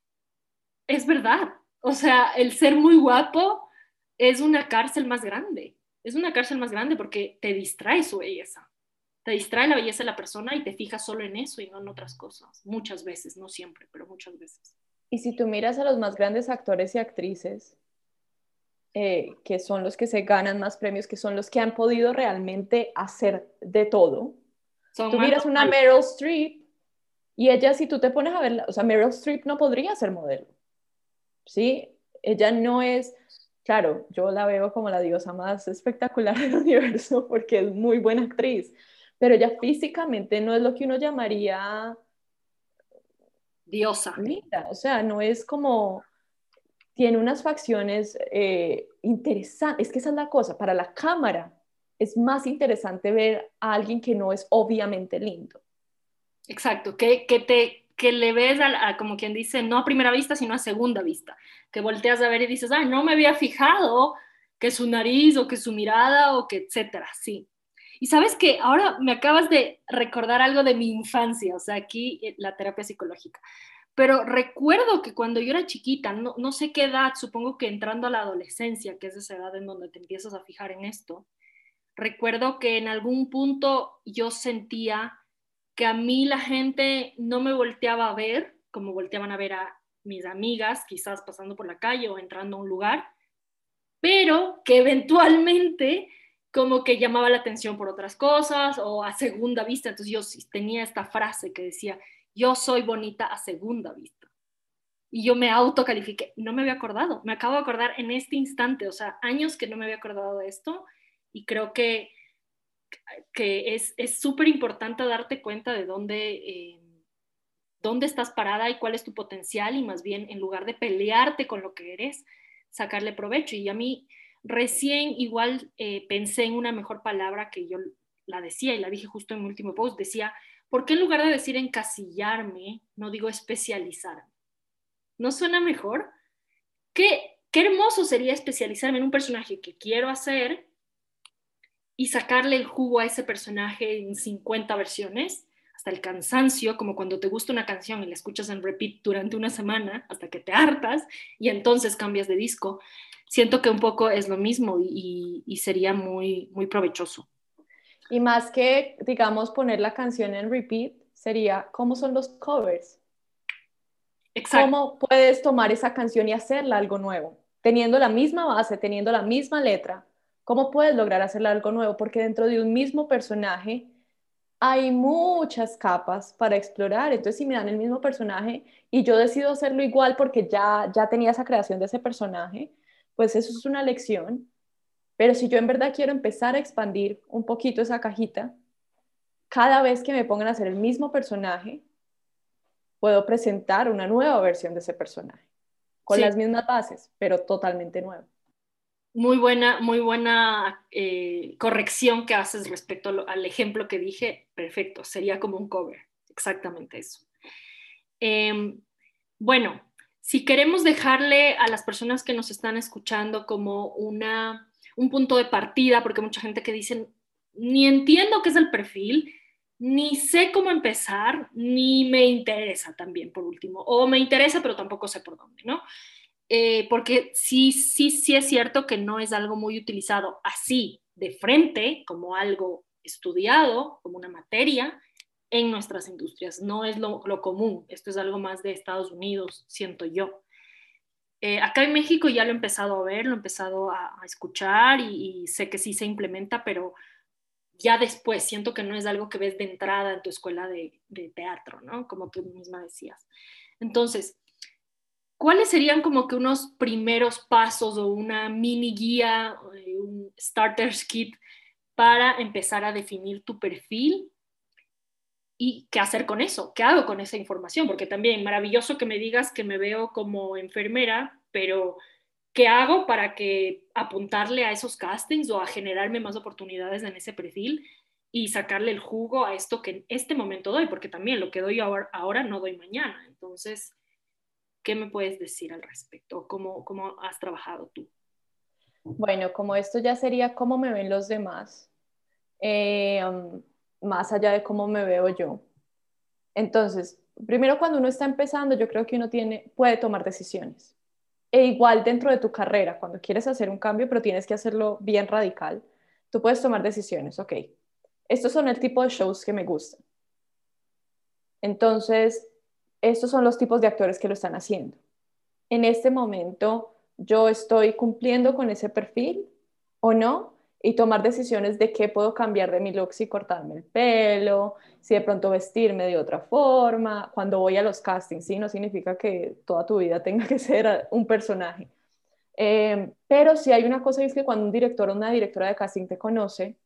es verdad. O sea, el ser muy guapo es una cárcel más grande. Es una cárcel más grande porque te distrae su belleza. Te distrae la belleza de la persona y te fijas solo en eso y no en otras cosas. Muchas veces, no siempre, pero muchas veces. Y si tú miras a los más grandes actores y actrices, eh, que son los que se ganan más premios, que son los que han podido realmente hacer de todo. tú miras una Meryl Streep y ella, si tú te pones a verla, o sea, Meryl Streep no podría ser modelo. ¿Sí? Ella no es, claro, yo la veo como la diosa más espectacular del universo porque es muy buena actriz, pero ella físicamente no es lo que uno llamaría diosa. Linda, o sea, no es como, tiene unas facciones eh, interesantes, es que esa es la cosa, para la cámara es más interesante ver a alguien que no es obviamente lindo. Exacto, que, que te que le ves a, como quien dice, no a primera vista, sino a segunda vista, que volteas a ver y dices, ay, no me había fijado que su nariz o que su mirada o que etcétera, sí. Y sabes que ahora me acabas de recordar algo de mi infancia, o sea, aquí eh, la terapia psicológica. Pero recuerdo que cuando yo era chiquita, no, no sé qué edad, supongo que entrando a la adolescencia, que es esa edad en donde te empiezas a fijar en esto, recuerdo que en algún punto yo sentía que a mí la gente no me volteaba a ver como volteaban a ver a mis amigas, quizás pasando por la calle o entrando a un lugar, pero que eventualmente como que llamaba la atención por otras cosas o a segunda vista. Entonces yo tenía esta frase que decía, yo soy bonita a segunda vista. Y yo me autocalifiqué, no me había acordado, me acabo de acordar en este instante, o sea, años que no me había acordado de esto y creo que que es súper importante darte cuenta de dónde, eh, dónde estás parada y cuál es tu potencial y más bien en lugar de pelearte con lo que eres, sacarle provecho. Y a mí recién igual eh, pensé en una mejor palabra que yo la decía y la dije justo en mi último post, decía, ¿por qué en lugar de decir encasillarme, no digo especializarme? ¿No suena mejor? ¿Qué, qué hermoso sería especializarme en un personaje que quiero hacer y sacarle el jugo a ese personaje en 50 versiones, hasta el cansancio, como cuando te gusta una canción y la escuchas en repeat durante una semana hasta que te hartas y entonces cambias de disco. Siento que un poco es lo mismo y, sería muy, muy provechoso. Y más que, digamos, poner la canción en repeat, sería cómo son los covers. Exacto. ¿Cómo puedes tomar esa canción y hacerla algo nuevo? Teniendo la misma base, teniendo la misma letra, ¿Cómo puedes lograr hacer algo nuevo? Porque dentro de un mismo personaje hay muchas capas para explorar. Entonces, si me dan el mismo personaje y yo decido hacerlo igual porque ya, ya tenía esa creación de ese personaje, pues eso es una lección. Pero si yo en verdad quiero empezar a expandir un poquito esa cajita, cada vez que me pongan a hacer el mismo personaje, puedo presentar una nueva versión de ese personaje, con las mismas bases, pero totalmente nueva. Muy buena, muy buena eh, corrección que haces respecto al ejemplo que dije. Perfecto, sería como un cover, exactamente eso. Em, bueno, si queremos dejarle a las personas que nos están escuchando como una, un punto de partida, porque mucha gente que dice, ni entiendo qué es el perfil, ni sé cómo empezar, ni me interesa también, por último, o me interesa, pero tampoco sé por dónde, ¿no? Eh, porque sí, sí, sí es cierto que no es algo muy utilizado así, de frente, como algo estudiado, como una materia en nuestras industrias. No es lo, común, esto es algo más de Estados Unidos, siento yo. Eh, acá en México ya lo he empezado a ver, lo he empezado a, escuchar y, sé que sí se implementa, pero ya después siento que no es algo que ves de entrada en tu escuela de, de teatro, ¿no? Como tú misma decías. Entonces, ¿cuáles serían como que unos primeros pasos o una mini guía, eh, un starter's kit para empezar a definir tu perfil y qué hacer con eso, qué hago con esa información, porque también maravilloso que me digas que me veo como enfermera, pero ¿qué hago para que apuntarle a esos castings o a generarme más oportunidades en ese perfil y sacarle el jugo a esto que en este momento doy, porque también lo que doy ahora, ahora no doy mañana. Entonces, ¿Qué me puedes decir al respecto? ¿Cómo, cómo has trabajado tú? Bueno, como esto ya sería cómo me ven los demás, eh, um, más allá de cómo me veo yo. Entonces, primero cuando uno está empezando, yo creo que uno tiene, puede tomar decisiones. E igual dentro de tu carrera, cuando quieres hacer un cambio, pero tienes que hacerlo bien radical, tú puedes tomar decisiones. Ok, estos son el tipo de shows que me gustan. Entonces, estos son los tipos de actores que lo están haciendo. En este momento, yo estoy cumpliendo con ese perfil o no y tomar decisiones de qué puedo cambiar de mi look, si cortarme el pelo, si de pronto vestirme de otra forma. Cuando voy a los castings, sí, no significa que toda tu vida tenga que ser un personaje. Eh, pero si hay una cosa es que cuando un director o una directora de casting te conoce,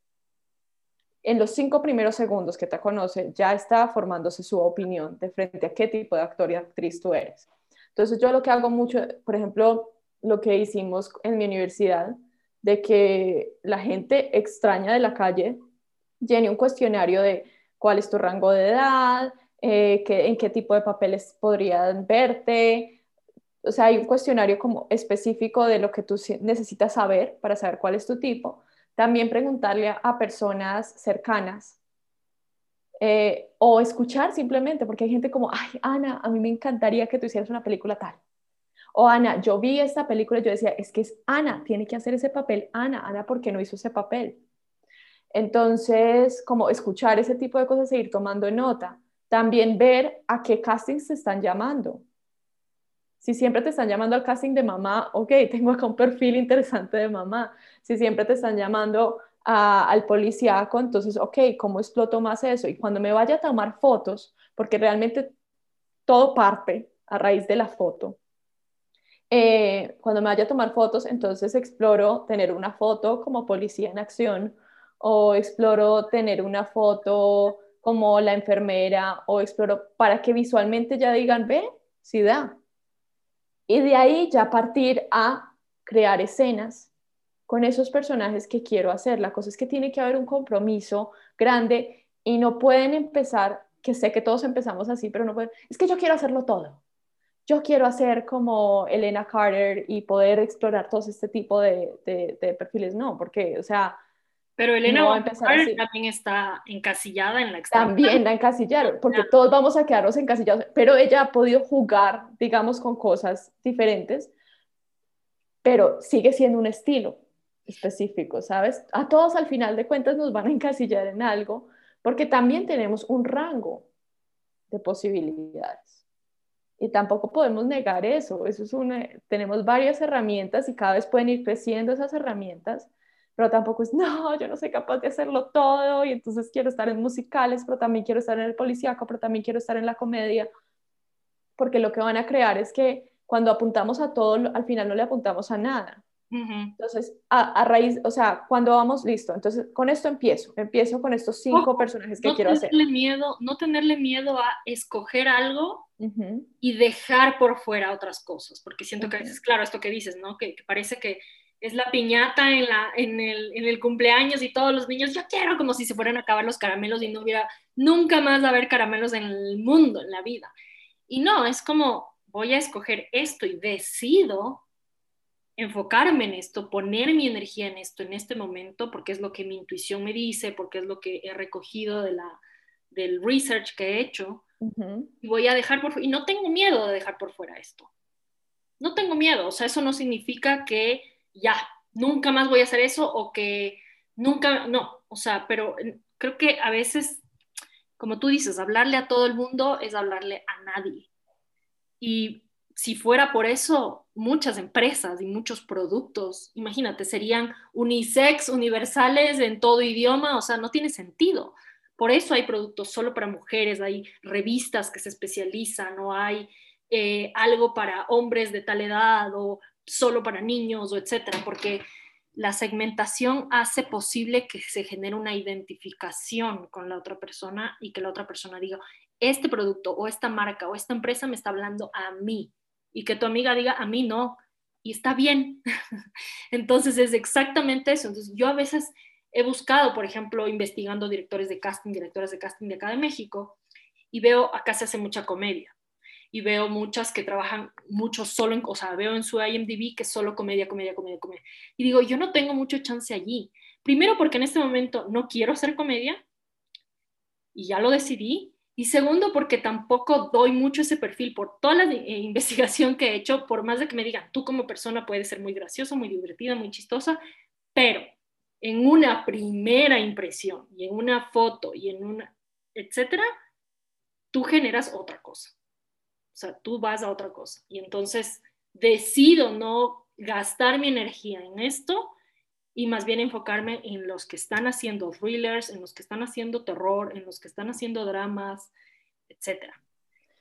en los cinco primeros segundos que te conoce, ya está formándose su opinión de frente a qué tipo de actor y actriz tú eres. Entonces yo lo que hago mucho, por ejemplo, lo que hicimos en mi universidad, de que la gente extraña de la calle llene un cuestionario de cuál es tu rango de edad, eh, en qué tipo de papeles podrían verte. O sea, hay un cuestionario como específico de lo que tú necesitas saber para saber cuál es tu tipo también preguntarle a, personas cercanas eh, o escuchar simplemente, porque hay gente como, ay, Ana, a mí me encantaría que tú hicieras una película tal. O Ana, yo vi esta película y yo decía, es que es Ana, tiene que hacer ese papel. Ana, Ana, ¿por qué no hizo ese papel? Entonces, como escuchar ese tipo de cosas, seguir tomando nota. También ver a qué castings se están llamando. Si siempre te están llamando al casting de mamá, ok, tengo acá un perfil interesante de mamá. Si siempre te están llamando al policíaco, entonces, ok, ¿cómo exploto más eso? Y cuando me vaya a tomar fotos, porque realmente todo parte a raíz de la foto. Eh, cuando me vaya a tomar fotos, entonces exploro tener una foto como policía en acción o exploro tener una foto como la enfermera o exploro para que visualmente ya digan, ve, sí da, y de ahí ya partir a crear escenas con esos personajes que quiero hacer. La cosa es que tiene que haber un compromiso grande y no pueden empezar, que sé que todos empezamos así, pero no pueden, es que yo quiero hacerlo todo. Yo quiero hacer como Elena Carter y poder explorar todo este tipo de, de perfiles. No, porque, o sea, pero Elena no también está encasillada en la extrema. También la encasillaron, porque todos vamos a quedarnos encasillados, pero ella ha podido jugar, digamos, con cosas diferentes, pero sigue siendo un estilo específico, ¿sabes? A todos al final de cuentas nos van a encasillar en algo, porque también tenemos un rango de posibilidades. Y tampoco podemos negar eso, eso es una, tenemos varias herramientas y cada vez pueden ir creciendo esas herramientas pero tampoco es, no, yo no soy capaz de hacerlo todo y entonces quiero estar en musicales, pero también quiero estar en el policíaco, pero también quiero estar en la comedia, porque lo que van a crear es que cuando apuntamos a todo, al final no le apuntamos a nada. Entonces, a, raíz, o sea, cuando vamos, listo, entonces con esto empiezo, empiezo con estos cinco personajes que quiero hacer. Miedo, no tenerle miedo a escoger algo y dejar por fuera otras cosas, porque siento que a veces, claro, esto que dices, ¿no? Que, parece que es la piñata en, la, en, el, en el cumpleaños y todos los niños, yo quiero como si se fueran a acabar los caramelos y no hubiera nunca más haber caramelos en el mundo, en la vida. Y no, es como voy a escoger esto y decido enfocarme en esto, poner mi energía en esto en este momento, porque es lo que mi intuición me dice, porque es lo que he recogido de la, del research que he hecho, y voy a dejar por y no tengo miedo de dejar por fuera esto. No tengo miedo, o sea, eso no significa que ya, nunca más voy a hacer eso o que nunca, no, o sea, pero creo que a veces, como tú dices, hablarle a todo el mundo es hablarle a nadie. Y si fuera por eso, muchas empresas y muchos productos, imagínate, serían unisex, universales en todo idioma, o sea, no tiene sentido. Por eso hay productos solo para mujeres, hay revistas que se especializan, o hay eh, algo para hombres de tal edad, o solo para niños, o etcétera, porque la segmentación hace posible que se genere una identificación con la otra persona y que la otra persona diga, este producto o esta marca o esta empresa me está hablando a mí y que tu amiga diga a mí no y está bien. Entonces es exactamente eso. Entonces yo a veces he buscado, por ejemplo, investigando directores de casting, directoras de casting de acá de México y veo, acá se hace mucha comedia y veo muchas que trabajan mucho solo en, o sea, veo en su IMDb que solo comedia, comedia, comedia, comedia. Y digo, yo no tengo mucho chance allí. Primero porque en este momento no quiero hacer comedia y ya lo decidí. Y segundo, porque tampoco doy mucho ese perfil por toda la eh, investigación que he hecho, por más de que me digan, tú como persona puedes ser muy graciosa, muy divertida, muy chistosa, pero en una primera impresión y en una foto y en una, etcétera, tú generas otra cosa. O sea, tú vas a otra cosa. Y entonces decido no gastar mi energía en esto y más bien enfocarme en los que están haciendo thrillers, en los que están haciendo terror, en los que están haciendo dramas, etc.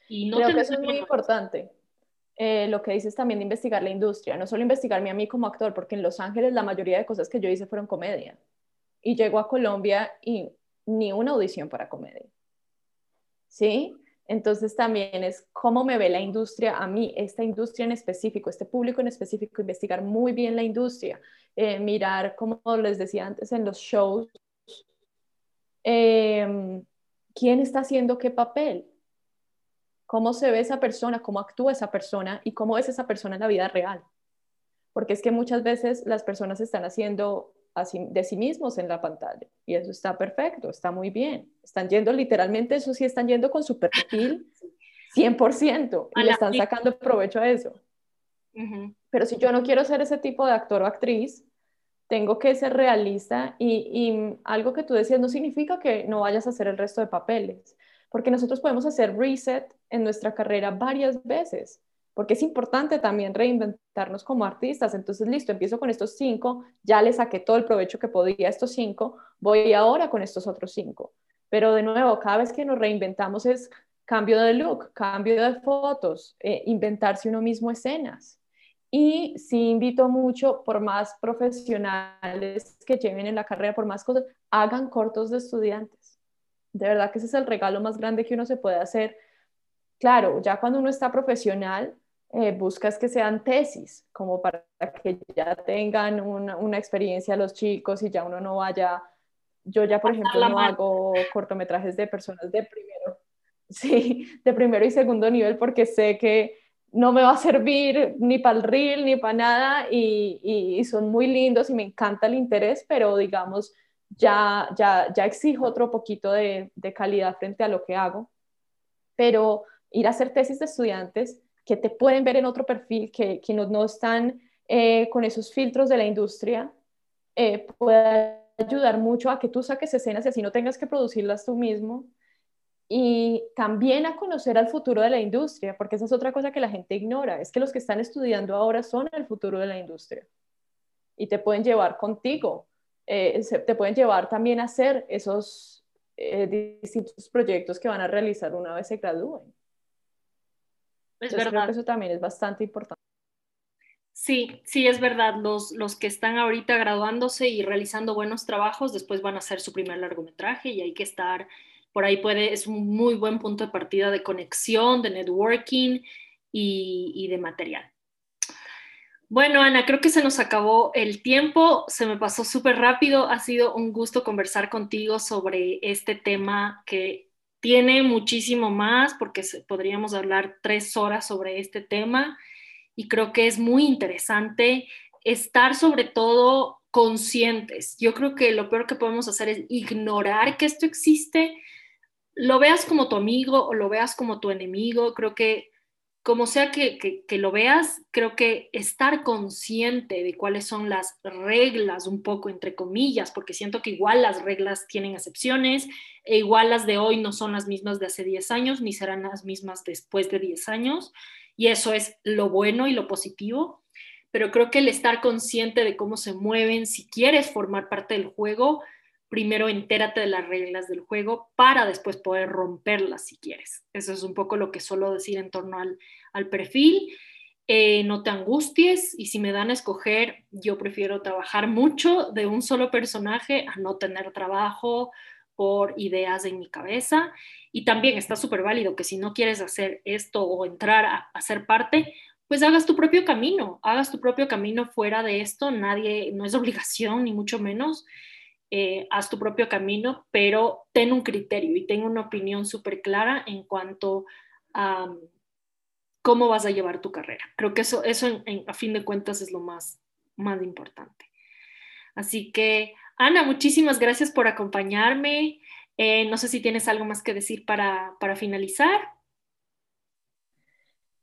Y no Creo que eso es muy importante. Eh, lo que dices también de investigar la industria, no solo investigarme a mí como actor, porque en Los Ángeles la mayoría de cosas que yo hice fueron comedia. Y llego a Colombia y ni una audición para comedia. ¿Sí? Entonces también es cómo me ve la industria a mí, esta industria en específico, este público en específico, investigar muy bien la industria, eh, mirar, como les decía antes en los shows, em, quién está haciendo qué papel, cómo se ve esa persona, cómo actúa esa persona y cómo es esa persona en la vida real. Porque es que muchas veces las personas están haciendo de sí mismos en la pantalla. Y eso está perfecto, está muy bien. Están yendo literalmente, eso sí, están yendo con su perfil 100% y le están sacando provecho a eso. Pero si yo no quiero ser ese tipo de actor o actriz, tengo que ser realista y, y, algo que tú decías no significa que no vayas a hacer el resto de papeles, porque nosotros podemos hacer reset en nuestra carrera varias veces porque es importante también reinventarnos como artistas. Entonces, listo, empiezo con estos cinco, ya le saqué todo el provecho que podía a estos cinco, voy ahora con estos otros cinco. Pero de nuevo, cada vez que nos reinventamos es cambio de look, cambio de fotos, eh, inventarse uno mismo escenas. Y sí invito mucho, por más profesionales que lleven en la carrera, por más cosas, hagan cortos de estudiantes. De verdad que ese es el regalo más grande que uno se puede hacer. Claro, ya cuando uno está profesional, eh, buscas que sean tesis, como para que ya tengan una, una, experiencia los chicos y ya uno no vaya, yo ya por ejemplo no hago cortometrajes de personas de primero, sí, de primero y segundo nivel porque sé que no me va a servir ni para el reel ni para nada y, y, son muy lindos y me encanta el interés, pero digamos, ya, ya, ya exijo otro poquito de, de calidad frente a lo que hago. Pero ir a hacer tesis de estudiantes que te pueden ver en otro perfil, que, que no, no, están eh, con esos filtros de la industria, eh, puede ayudar mucho a que tú saques escenas y así no tengas que producirlas tú mismo. Y también a conocer al futuro de la industria, porque esa es otra cosa que la gente ignora, es que los que están estudiando ahora son el futuro de la industria y te pueden llevar contigo eh, te pueden llevar también a hacer esos eh, distintos proyectos que van a realizar una vez se gradúen. Es verdad. eso también es bastante importante. Sí, sí, es verdad. Los, los que están ahorita graduándose y realizando buenos trabajos, después van a hacer su primer largometraje y hay que estar, por ahí puede, es un muy buen punto de partida de conexión, de networking y, y de material. Bueno, Ana, creo que se nos acabó el tiempo, se me pasó súper rápido, ha sido un gusto conversar contigo sobre este tema que tiene muchísimo más, porque podríamos hablar tres horas sobre este tema y creo que es muy interesante estar sobre todo conscientes. Yo creo que lo peor que podemos hacer es ignorar que esto existe, lo veas como tu amigo o lo veas como tu enemigo, creo que como sea que, lo veas, creo que estar consciente de cuáles son las reglas, un poco entre comillas, porque siento que igual las reglas tienen excepciones, e igual las de hoy no son las mismas de hace 10 años, ni serán las mismas después de 10 años, y eso es lo bueno y lo positivo, pero creo que el estar consciente de cómo se mueven, si quieres formar parte del juego, primero entérate de las reglas del juego para después poder romperlas si quieres. Eso es un poco lo que suelo decir en torno al, perfil. Eh, no te angusties y si me dan a escoger, yo prefiero trabajar mucho de un solo personaje a no tener trabajo por ideas en mi cabeza. Y también está súper válido que si no quieres hacer esto o entrar a, a ser parte, pues hagas tu propio camino, hagas tu propio camino fuera de esto. Nadie, no es obligación ni mucho menos eh, haz tu propio camino, pero ten un criterio y ten una opinión súper clara en cuanto a cómo vas a llevar tu carrera. Creo que eso, eso a fin de cuentas es lo más, más importante. Así que, Ana, muchísimas gracias por acompañarme. Eh, no sé si tienes algo más que decir para, finalizar.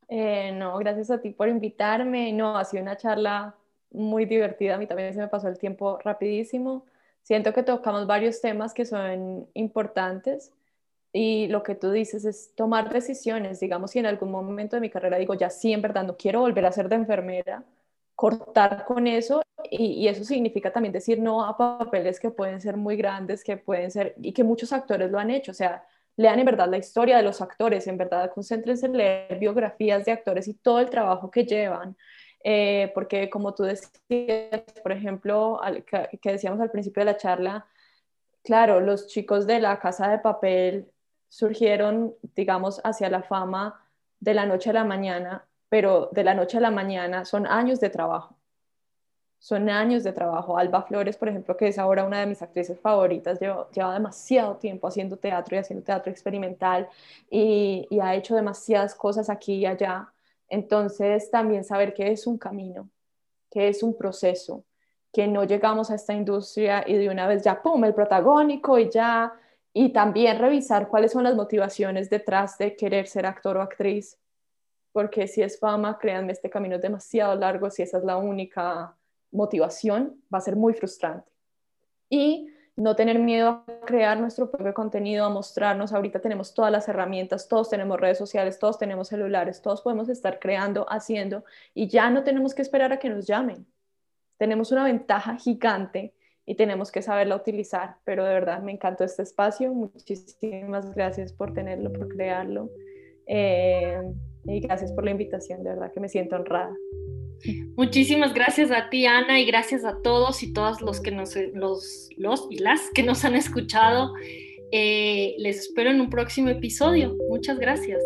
Eh, no, gracias a ti por invitarme. No, ha sido una charla muy divertida. A mí también se me pasó el tiempo rapidísimo. Siento que tocamos varios temas que son importantes y lo que tú dices es tomar decisiones. Digamos, si en algún momento de mi carrera digo, ya sí, en verdad no quiero volver a ser de enfermera, cortar con eso y, eso significa también decir no a papeles que pueden ser muy grandes, que pueden ser y que muchos actores lo han hecho. O sea, lean en verdad la historia de los actores, en verdad concéntrense en leer biografías de actores y todo el trabajo que llevan. Eh, porque como tú decías, por ejemplo, que, decíamos al principio de la charla, claro, los chicos de la casa de papel surgieron, digamos, hacia la fama de la noche a la mañana, pero de la noche a la mañana son años de trabajo. Son años de trabajo. Alba Flores, por ejemplo, que es ahora una de mis actrices favoritas, lleva, demasiado tiempo haciendo teatro y haciendo teatro experimental y, y ha hecho demasiadas cosas aquí y allá entonces, también saber que es un camino, que es un proceso, que no llegamos a esta industria y de una vez ya, ¡pum!, el protagónico y ya, y también revisar cuáles son las motivaciones detrás de querer ser actor o actriz, porque si es fama, créanme, este camino es demasiado largo, si esa es la única motivación, va a ser muy frustrante. Y no tener miedo a crear nuestro propio contenido, a mostrarnos. Ahorita tenemos todas las herramientas, todos tenemos redes sociales, todos tenemos celulares, todos podemos estar creando, haciendo y ya no tenemos que esperar a que nos llamen. Tenemos una ventaja gigante y tenemos que saberla utilizar, pero de verdad me encantó este espacio. Muchísimas gracias por tenerlo, por crearlo. Eh, y gracias por la invitación, de verdad que me siento honrada. Muchísimas gracias a ti, Ana, y gracias a todos y todas los que nos, los, los y las que nos han escuchado. Eh, les espero en un próximo episodio. Muchas gracias.